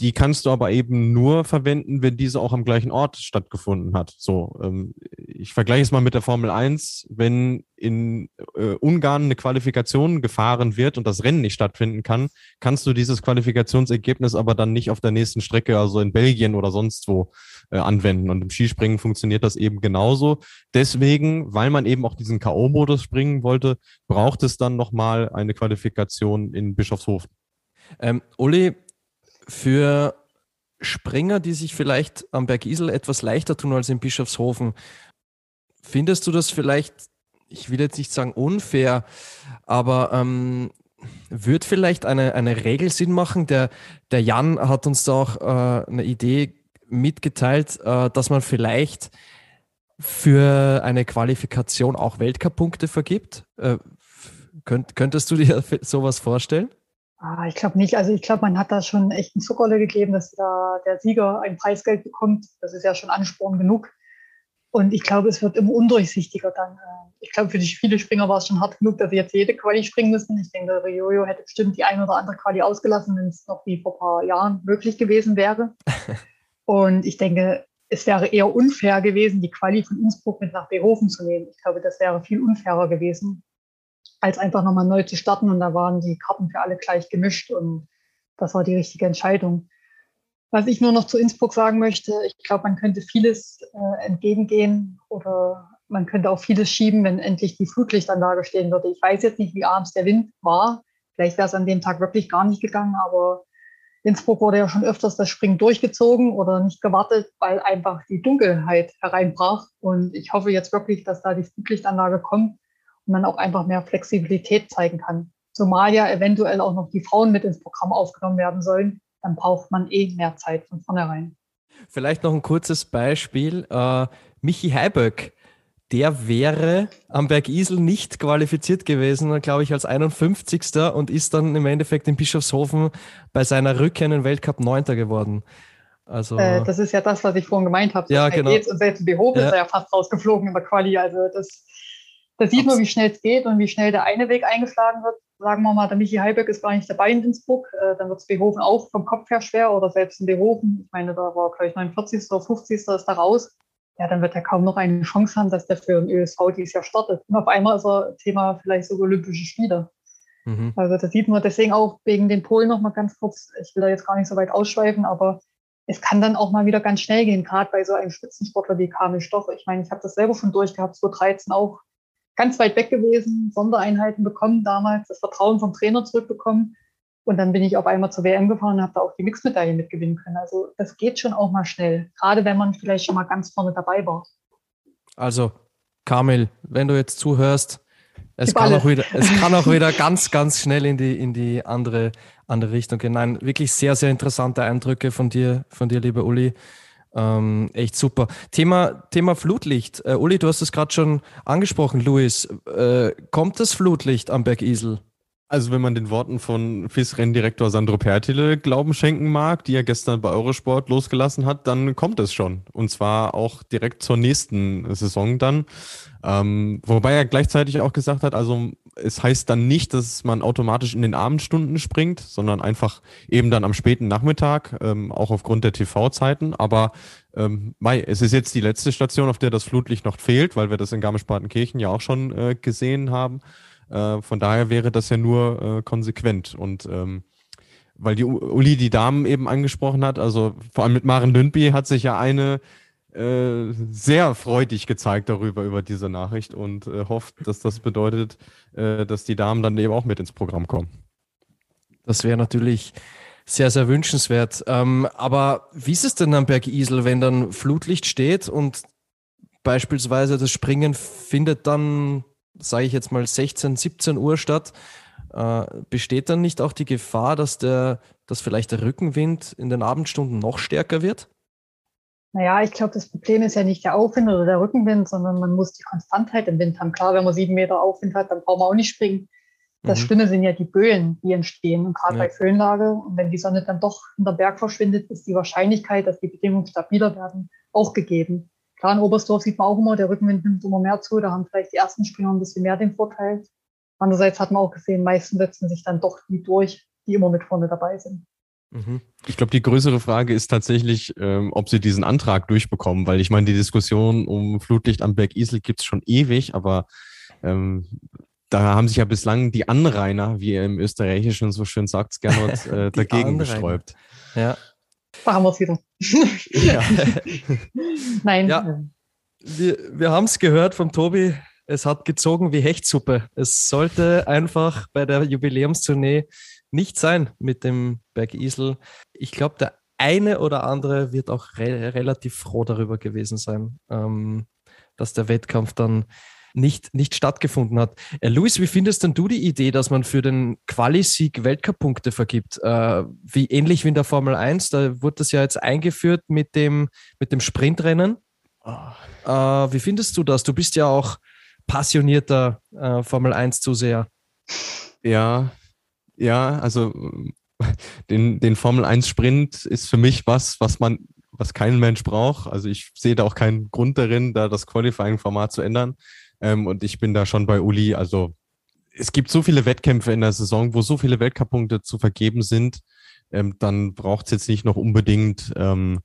Die kannst du aber eben nur verwenden, wenn diese auch am gleichen Ort stattgefunden hat. So, ähm, ich vergleiche es mal mit der Formel 1. Wenn in äh, Ungarn eine Qualifikation gefahren wird und das Rennen nicht stattfinden kann, kannst du dieses Qualifikationsergebnis aber dann nicht auf der nächsten Strecke, also in Belgien oder sonst wo, äh, anwenden. Und im Skispringen funktioniert das eben genauso. Deswegen, weil man eben auch diesen K.O.-Modus springen wollte, braucht es dann nochmal eine Qualifikation in Bischofshofen. Ähm, Uli, für Springer, die sich vielleicht am Berg Isel etwas leichter tun als in Bischofshofen, findest du das vielleicht, ich will jetzt nicht sagen unfair, aber ähm, wird vielleicht eine, eine Regel Sinn machen? Der, der Jan hat uns da auch äh, eine Idee mitgeteilt, äh, dass man vielleicht für eine Qualifikation auch Weltcup-Punkte vergibt. Äh, könnt, könntest du dir sowas vorstellen? Ah, ich glaube nicht. Also ich glaube, man hat da schon echt einen Zuckerle gegeben, dass da der Sieger ein Preisgeld bekommt. Das ist ja schon Ansporn genug. Und ich glaube, es wird immer undurchsichtiger dann. Äh, Ich glaube, für die viele Springer war es schon hart genug, dass sie jetzt jede Quali springen müssen. Ich denke, Riojo hätte bestimmt die ein oder andere Quali ausgelassen, wenn es noch wie vor ein paar Jahren möglich gewesen wäre. Und ich denke, es wäre eher unfair gewesen, die Quali von Innsbruck mit nach Behofen zu nehmen. Ich glaube, das wäre viel unfairer gewesen, als einfach nochmal neu zu starten. Und da waren die Karten für alle gleich gemischt und das war die richtige Entscheidung. Was ich nur noch zu Innsbruck sagen möchte, ich glaube, man könnte vieles äh, entgegengehen oder man könnte auch vieles schieben, wenn endlich die Flutlichtanlage stehen würde. Ich weiß jetzt nicht, wie abends der Wind war. Vielleicht wäre es an dem Tag wirklich gar nicht gegangen, aber Innsbruck wurde ja schon öfters das Springen durchgezogen oder nicht gewartet, weil einfach die Dunkelheit hereinbrach. Und ich hoffe jetzt wirklich, dass da die Flutlichtanlage kommt man auch einfach mehr Flexibilität zeigen kann. Zumal ja eventuell auch noch die Frauen mit ins Programm aufgenommen werden sollen, dann braucht man eh mehr Zeit von vornherein. Vielleicht noch ein kurzes Beispiel. Äh, Michi Heiböck, der wäre am Berg Isel nicht qualifiziert gewesen, glaube ich, als 51. und ist dann im Endeffekt in Bischofshofen bei seiner Rückkehr in den Weltcup 9. geworden. Also, Äh, das ist ja das, was ich vorhin gemeint habe. So Ja, genau. geht's. Und selbst in Behofen Ja. ist er ja fast rausgeflogen in der Quali. Also das, da sieht man, wie schnell es geht und wie schnell der eine Weg eingeschlagen wird. Sagen wir mal, der Michi Heiböck ist gar nicht dabei in Innsbruck. Äh, dann wird es Behofen auch vom Kopf her schwer oder selbst in Behofen. Ich meine, da war gleich 49. oder 50. ist da raus. Ja, dann wird er kaum noch eine Chance haben, dass der für den ÖSV dieses Jahr startet. Und auf einmal ist er Thema vielleicht sogar Olympische Spiele. mhm. Also das sieht man deswegen auch wegen den Polen noch mal ganz kurz. Ich will da jetzt gar nicht so weit ausschweifen, aber es kann dann auch mal wieder ganz schnell gehen, gerade bei so einem Spitzensportler wie Kamil Stoch. Ich meine, ich habe das selber schon durchgehabt, 2013 auch ganz weit weg gewesen, Sondereinheiten bekommen damals, das Vertrauen vom Trainer zurückbekommen. Und dann bin ich auf einmal zur WM gefahren und habe da auch die Mixmedaille mitgewinnen können. Also das geht schon auch mal schnell, gerade wenn man vielleicht schon mal ganz vorne dabei war. also Kamil, wenn du jetzt zuhörst, es kann, auch wieder, es kann auch wieder ganz, ganz schnell in die, in die andere, andere Richtung gehen. Nein, wirklich sehr, sehr interessante Eindrücke von dir, von dir, lieber Uli. Ähm, echt super. Thema, Thema Flutlicht. Äh, Uli, du hast es gerade schon angesprochen, Luis. Äh, kommt das Flutlicht am Berg Isel? Also wenn man den Worten von FIS-Renndirektor Sandro Pertile Glauben schenken mag, die er gestern bei Eurosport losgelassen hat, dann kommt es schon. Und zwar auch direkt zur nächsten Saison dann. Ähm, wobei er gleichzeitig auch gesagt hat, also es heißt dann nicht, dass man automatisch in den Abendstunden springt, sondern einfach eben dann am späten Nachmittag, ähm, auch aufgrund der TV-Zeiten. Aber ähm, Mai, es ist jetzt die letzte Station, auf der das Flutlicht noch fehlt, weil wir das in Garmisch-Partenkirchen ja auch schon äh, gesehen haben. Äh, von daher wäre das ja nur äh, konsequent. Und ähm, weil die Uli die Damen eben angesprochen hat, also vor allem mit Maren Lündby hat sich ja eine äh, sehr freudig gezeigt darüber, über diese Nachricht und äh, hofft, dass das bedeutet, äh, dass die Damen dann eben auch mit ins Programm kommen. Das wäre natürlich sehr, sehr wünschenswert. Ähm, aber wie ist es denn am Berg Isel, wenn dann Flutlicht steht und beispielsweise das Springen findet dann, sage ich jetzt mal, 16, 17 Uhr statt? Äh, besteht dann nicht auch die Gefahr, dass, der, dass vielleicht der Rückenwind in den Abendstunden noch stärker wird? Naja, ich glaube, das Problem ist ja nicht der Aufwind oder der Rückenwind, sondern man muss die Konstantheit im Wind haben. Klar, wenn man sieben Meter Aufwind hat, dann braucht man auch nicht springen. Das mhm. Schlimme sind ja die Böen, die entstehen. Und gerade ja. bei Föhnlage, und wenn die Sonne dann doch in der Berg verschwindet, ist die Wahrscheinlichkeit, dass die Bedingungen stabiler werden, auch gegeben. Klar, in Oberstdorf sieht man auch immer, der Rückenwind nimmt immer mehr zu. Da haben vielleicht die ersten Springer ein bisschen mehr den Vorteil. Andererseits hat man auch gesehen, meistens setzen sich dann doch die durch, die immer mit vorne dabei sind. Mhm. Ich glaube, die größere Frage ist tatsächlich, ähm, ob sie diesen Antrag durchbekommen, weil ich meine, die Diskussion um Flutlicht am Berg Isel gibt es schon ewig, aber ähm, da haben sich ja bislang die Anrainer, wie er im Österreichischen so schön sagt, Gernot, äh, dagegen gesträubt. Ja. Da haben wir es wieder. ja. Nein. Ja. Wir, wir haben es gehört vom Tobi, es hat gezogen wie Hechtsuppe. Es sollte einfach bei der Jubiläumstournee nicht sein mit dem Berg Isel. Ich glaube, der eine oder andere wird auch re relativ froh darüber gewesen sein, ähm, dass der Wettkampf dann nicht, nicht stattgefunden hat. Äh, Luis, wie findest denn du die Idee, dass man für den Quali-Sieg Weltcup-Punkte vergibt? Äh, wie ähnlich wie in der Formel 1, da wurde das ja jetzt eingeführt mit dem, mit dem Sprintrennen. Oh. Äh, wie findest du das? Du bist ja auch passionierter äh, Formel 1-Zuseher. Ja, ja, also den, den Formel 1 Sprint ist für mich was, was man, was kein Mensch braucht. Also ich sehe da auch keinen Grund darin, da das Qualifying-Format zu ändern. Ähm, und ich bin da schon bei Uli. Also es gibt so viele Wettkämpfe in der Saison, wo so viele Weltcup-Punkte zu vergeben sind. Ähm, dann braucht es jetzt nicht noch unbedingt ähm,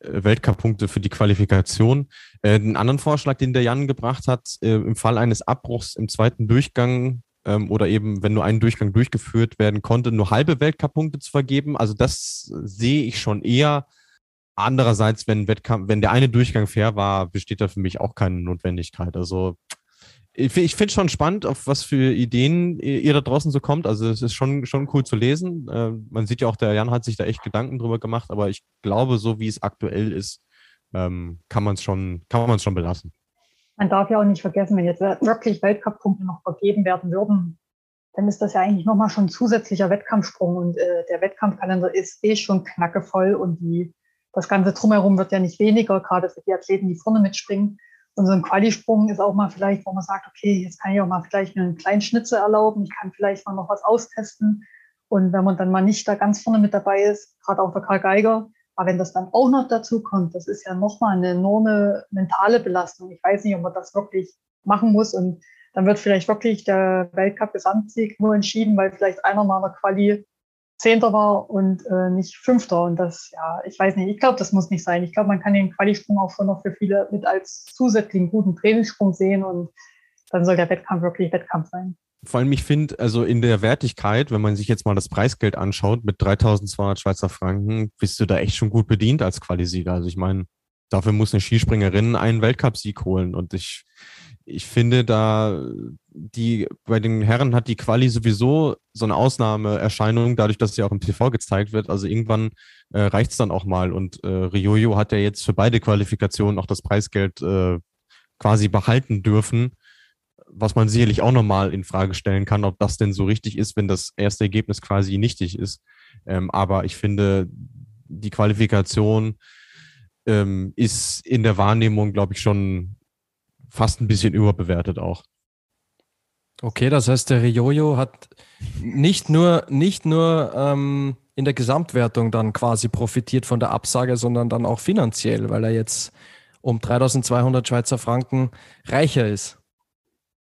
Weltcup-Punkte für die Qualifikation. Äh, einen anderen Vorschlag, den der Jan gebracht hat, äh, im Fall eines Abbruchs im zweiten Durchgang ähm, oder eben, wenn nur ein Durchgang durchgeführt werden konnte, nur halbe Weltcup-Punkte zu vergeben. Also das sehe ich schon eher. Andererseits, wenn Wettkampf, wenn der eine Durchgang fair war, besteht da für mich auch keine Notwendigkeit. Also ich, ich finde schon spannend, auf was für Ideen ihr da draußen so kommt. Also es ist schon, schon cool zu lesen. Äh, man sieht ja auch, der Jan hat sich da echt Gedanken drüber gemacht, aber ich glaube, so wie es aktuell ist, ähm, kann man es schon, kann man es schon belassen man darf ja auch nicht vergessen, wenn jetzt wirklich Weltcup-Punkte noch vergeben werden würden, dann ist das ja eigentlich nochmal schon ein zusätzlicher Wettkampfsprung und äh, der Wettkampfkalender ist eh schon knackevoll und die, das Ganze drumherum wird ja nicht weniger, gerade für die Athleten, die vorne mitspringen. Und so ein Qualisprung ist auch mal vielleicht, wo man sagt, okay, jetzt kann ich auch mal vielleicht einen kleinen Schnitzel erlauben, ich kann vielleicht mal noch was austesten. Und wenn man dann mal nicht da ganz vorne mit dabei ist, gerade auch der Karl Geiger, aber wenn das dann auch noch dazu kommt, das ist ja nochmal eine enorme mentale Belastung. Ich weiß nicht, ob man das wirklich machen muss. Und dann wird vielleicht wirklich der Weltcup-Gesamtsieg nur entschieden, weil vielleicht einer mal in der Quali Zehnter war und äh, nicht Fünfter. Und das, ja, ich weiß nicht, ich glaube, das muss nicht sein. Ich glaube, man kann den Qualisprung auch schon noch für viele mit als zusätzlichen guten Trainingssprung sehen und dann soll der Wettkampf wirklich Wettkampf sein vor allem, ich finde, also in der Wertigkeit, wenn man sich jetzt mal das Preisgeld anschaut, mit 3200 Schweizer Franken, bist du da echt schon gut bedient als Qualisieger. Also ich meine, dafür muss eine Skispringerin einen Weltcupsieg holen. Und ich, ich finde da, die, bei den Herren hat die Quali sowieso so eine Ausnahmeerscheinung, dadurch, dass sie auch im TV gezeigt wird. Also irgendwann äh, reicht es dann auch mal. Und äh, Riojo hat ja jetzt für beide Qualifikationen auch das Preisgeld äh, quasi behalten dürfen was man sicherlich auch nochmal in Frage stellen kann, ob das denn so richtig ist, wenn das erste Ergebnis quasi nichtig ist. Ähm, aber ich finde, die Qualifikation ähm, ist in der Wahrnehmung, glaube ich, schon fast ein bisschen überbewertet auch. Okay, das heißt, der Riojo hat nicht nur, nicht nur ähm, in der Gesamtwertung dann quasi profitiert von der Absage, sondern dann auch finanziell, weil er jetzt um 3200 Schweizer Franken reicher ist.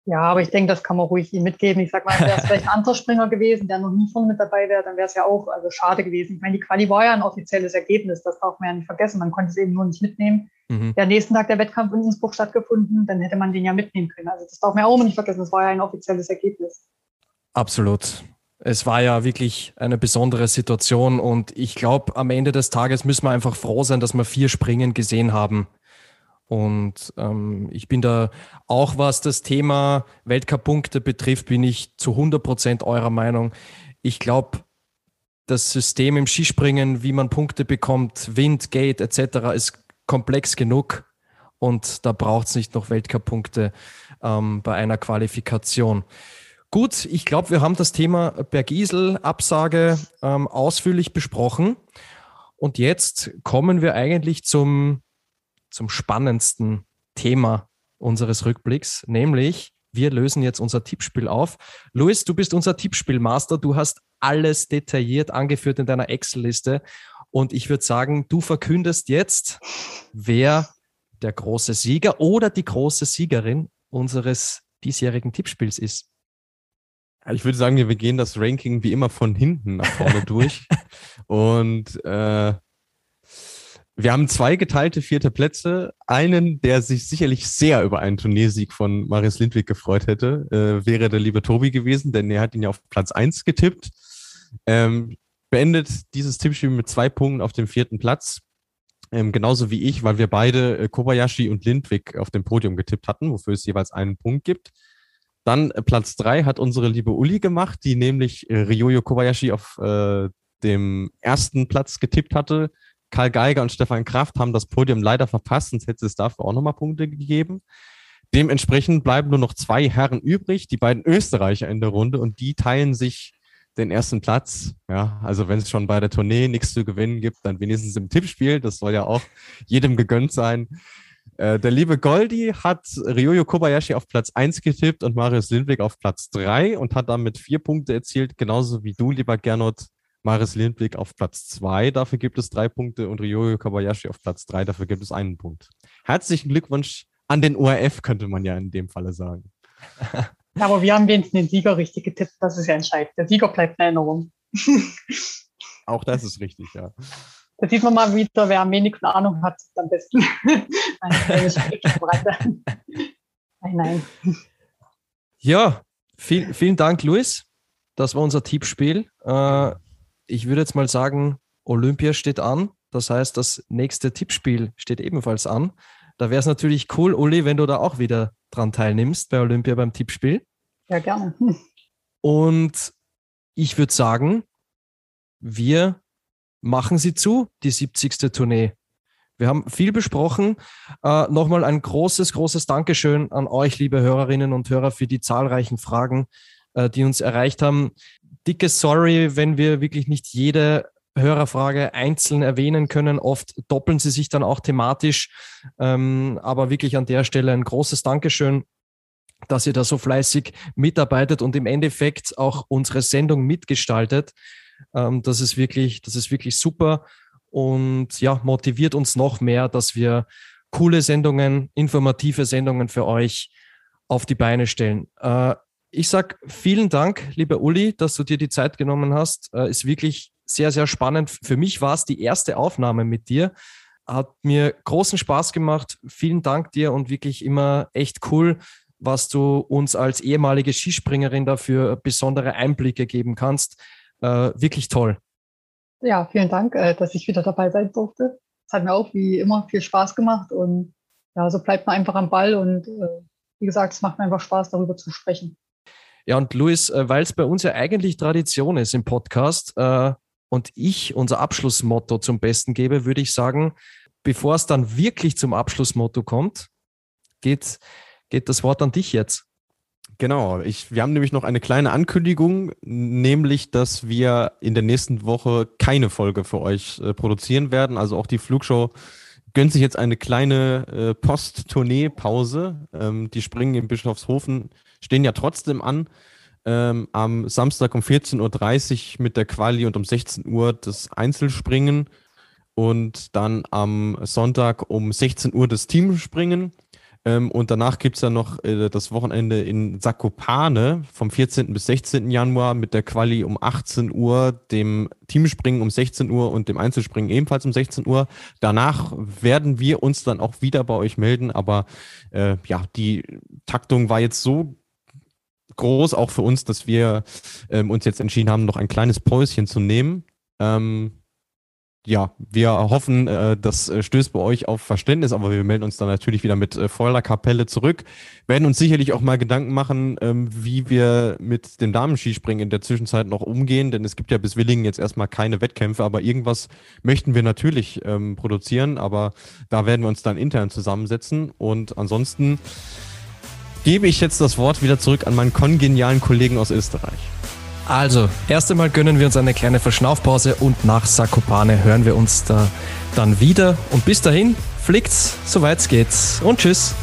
Ja, aber ich denke, das kann man ruhig ihm mitgeben. Ich sag mal, wäre es vielleicht ein anderer Springer gewesen, der noch nie vorne mit dabei wäre, dann wäre es ja auch also schade gewesen. Ich meine, die Quali war ja ein offizielles Ergebnis, das darf man ja nicht vergessen. Man konnte es eben nur nicht mitnehmen. Mhm. Der nächsten Tag der Wettkampf in Innsbruck stattgefunden, dann hätte man den ja mitnehmen können. Also das darf man auch nicht vergessen, das war ja ein offizielles Ergebnis. Absolut. Es war ja wirklich eine besondere Situation und ich glaube, am Ende des Tages müssen wir einfach froh sein, dass wir vier Springen gesehen haben. Und ähm, ich bin da auch, was das Thema Weltcup-Punkte betrifft, bin ich zu 100 Prozent eurer Meinung. Ich glaube, das System im Skispringen, wie man Punkte bekommt, Wind, Gate etc., ist komplex genug und da braucht es nicht noch Weltcup-Punkte ähm, bei einer Qualifikation. Gut, ich glaube, wir haben das Thema Bergisel, Absage ähm, ausführlich besprochen. Und jetzt kommen wir eigentlich zum, zum spannendsten Thema unseres Rückblicks, nämlich wir lösen jetzt unser Tippspiel auf. Luis, du bist unser Tippspielmaster. Du hast alles detailliert angeführt in deiner Excel-Liste. Und ich würde sagen, du verkündest jetzt, wer der große Sieger oder die große Siegerin unseres diesjährigen Tippspiels ist. Ich würde sagen, wir gehen das Ranking wie immer von hinten nach vorne durch. Und äh, wir haben zwei geteilte vierte Plätze. Einen, der sich sicherlich sehr über einen Turniersieg von Marius Lindwig gefreut hätte, äh, wäre der liebe Tobi gewesen, denn er hat ihn ja auf Platz eins getippt. Ähm, beendet dieses Tippspiel mit zwei Punkten auf dem vierten Platz. Ähm, genauso wie ich, weil wir beide äh, Kobayashi und Lindwig auf dem Podium getippt hatten, wofür es jeweils einen Punkt gibt. Dann äh, Platz drei hat unsere liebe Uli gemacht, die nämlich äh, Ryoyo Kobayashi auf äh, dem ersten Platz getippt hatte. Karl Geiger und Stefan Kraft haben das Podium leider verpasst, sonst hätte es dafür auch nochmal Punkte gegeben. Dementsprechend bleiben nur noch zwei Herren übrig, die beiden Österreicher in der Runde und die teilen sich den ersten Platz. Ja, also wenn es schon bei der Tournee nichts zu gewinnen gibt, dann wenigstens im Tippspiel. Das soll ja auch jedem gegönnt sein. Äh, der liebe Goldi hat Ryoyo Kobayashi auf Platz 1 getippt und Marius Lindwig auf Platz 3 und hat damit vier Punkte erzielt, genauso wie du, lieber Gernot. Marius Lindwig auf Platz 2, dafür gibt es drei Punkte und Ryoyo Kobayashi auf Platz 3, dafür gibt es einen Punkt. Herzlichen Glückwunsch an den ORF, könnte man ja in dem Falle sagen. Aber wir haben wenigstens den Sieger richtig getippt, das ist ja entscheidend. Der Sieger bleibt in Erinnerung. Auch das ist richtig, ja. Da sieht man mal wieder, wer am wenigsten Ahnung hat, am besten. nein, nein, nein. Ja, viel, vielen Dank, Luis. Das war unser Tippspiel. Äh, ich würde jetzt mal sagen, Olympia steht an. Das heißt, das nächste Tippspiel steht ebenfalls an. Da wäre es natürlich cool, Uli, wenn du da auch wieder dran teilnimmst bei Olympia beim Tippspiel. Ja, gerne. Und ich würde sagen, wir machen sie zu, die 70. Tournee. Wir haben viel besprochen. Äh, Nochmal ein großes, großes Dankeschön an euch, liebe Hörerinnen und Hörer, für die zahlreichen Fragen, äh, die uns erreicht haben. Dickes Sorry, wenn wir wirklich nicht jede Hörerfrage einzeln erwähnen können. Oft doppeln sie sich dann auch thematisch. Ähm, aber wirklich an der Stelle ein großes Dankeschön, dass ihr da so fleißig mitarbeitet und im Endeffekt auch unsere Sendung mitgestaltet. Ähm, das ist wirklich, das ist wirklich super und ja, motiviert uns noch mehr, dass wir coole Sendungen, informative Sendungen für euch auf die Beine stellen. Äh, ich sag vielen Dank, lieber Uli, dass du dir die Zeit genommen hast. Äh, ist wirklich sehr, sehr spannend. Für mich war es die erste Aufnahme mit dir. Hat mir großen Spaß gemacht. Vielen Dank dir und wirklich immer echt cool, was du uns als ehemalige Skispringerin dafür besondere Einblicke geben kannst. Äh, wirklich toll. Ja, vielen Dank, äh, dass ich wieder dabei sein durfte. Es hat mir auch wie immer viel Spaß gemacht und ja, so bleibt man einfach am Ball und wie gesagt, es macht mir einfach Spaß, darüber zu sprechen. Ja, und Luis, äh, weil es bei uns ja eigentlich Tradition ist im Podcast äh, und ich unser Abschlussmotto zum Besten gebe, würde ich sagen, bevor es dann wirklich zum Abschlussmotto kommt, geht, geht das Wort an dich jetzt. Genau, ich, wir haben nämlich noch eine kleine Ankündigung, nämlich, dass wir in der nächsten Woche keine Folge für euch äh, produzieren werden. Also auch die Flugshow gönnt sich jetzt eine kleine äh, Post-Tournee-Pause. Ähm, die Springen in Bischofshofen stehen ja trotzdem an. Ähm, am Samstag um 14.30 Uhr mit der Quali und um 16 Uhr das Einzelspringen und dann am Sonntag um 16 Uhr das Teamspringen. Ähm, und danach gibt es ja noch äh, das Wochenende in Zakopane vom 14. bis 16. Januar mit der Quali um 18 Uhr, dem Teamspringen um 16 Uhr und dem Einzelspringen ebenfalls um 16 Uhr. Danach werden wir uns dann auch wieder bei euch melden, aber äh, ja, die Taktung war jetzt so groß auch für uns, dass wir ähm, uns jetzt entschieden haben, noch ein kleines Päuschen zu nehmen. Ähm, ja, wir hoffen, äh, das äh, stößt bei euch auf Verständnis, aber wir melden uns dann natürlich wieder mit äh, voller Kapelle zurück. Werden uns sicherlich auch mal Gedanken machen, ähm, wie wir mit dem Damenskispringen in der Zwischenzeit noch umgehen, denn es gibt ja bis Willingen jetzt erstmal keine Wettkämpfe, aber irgendwas möchten wir natürlich ähm, produzieren, aber da werden wir uns dann intern zusammensetzen und ansonsten gebe ich jetzt das Wort wieder zurück an meinen kongenialen Kollegen aus Österreich. Also, erst einmal gönnen wir uns eine kleine Verschnaufpause und nach Sakopane hören wir uns da dann wieder. Und bis dahin, fliegt's, soweit geht's und tschüss.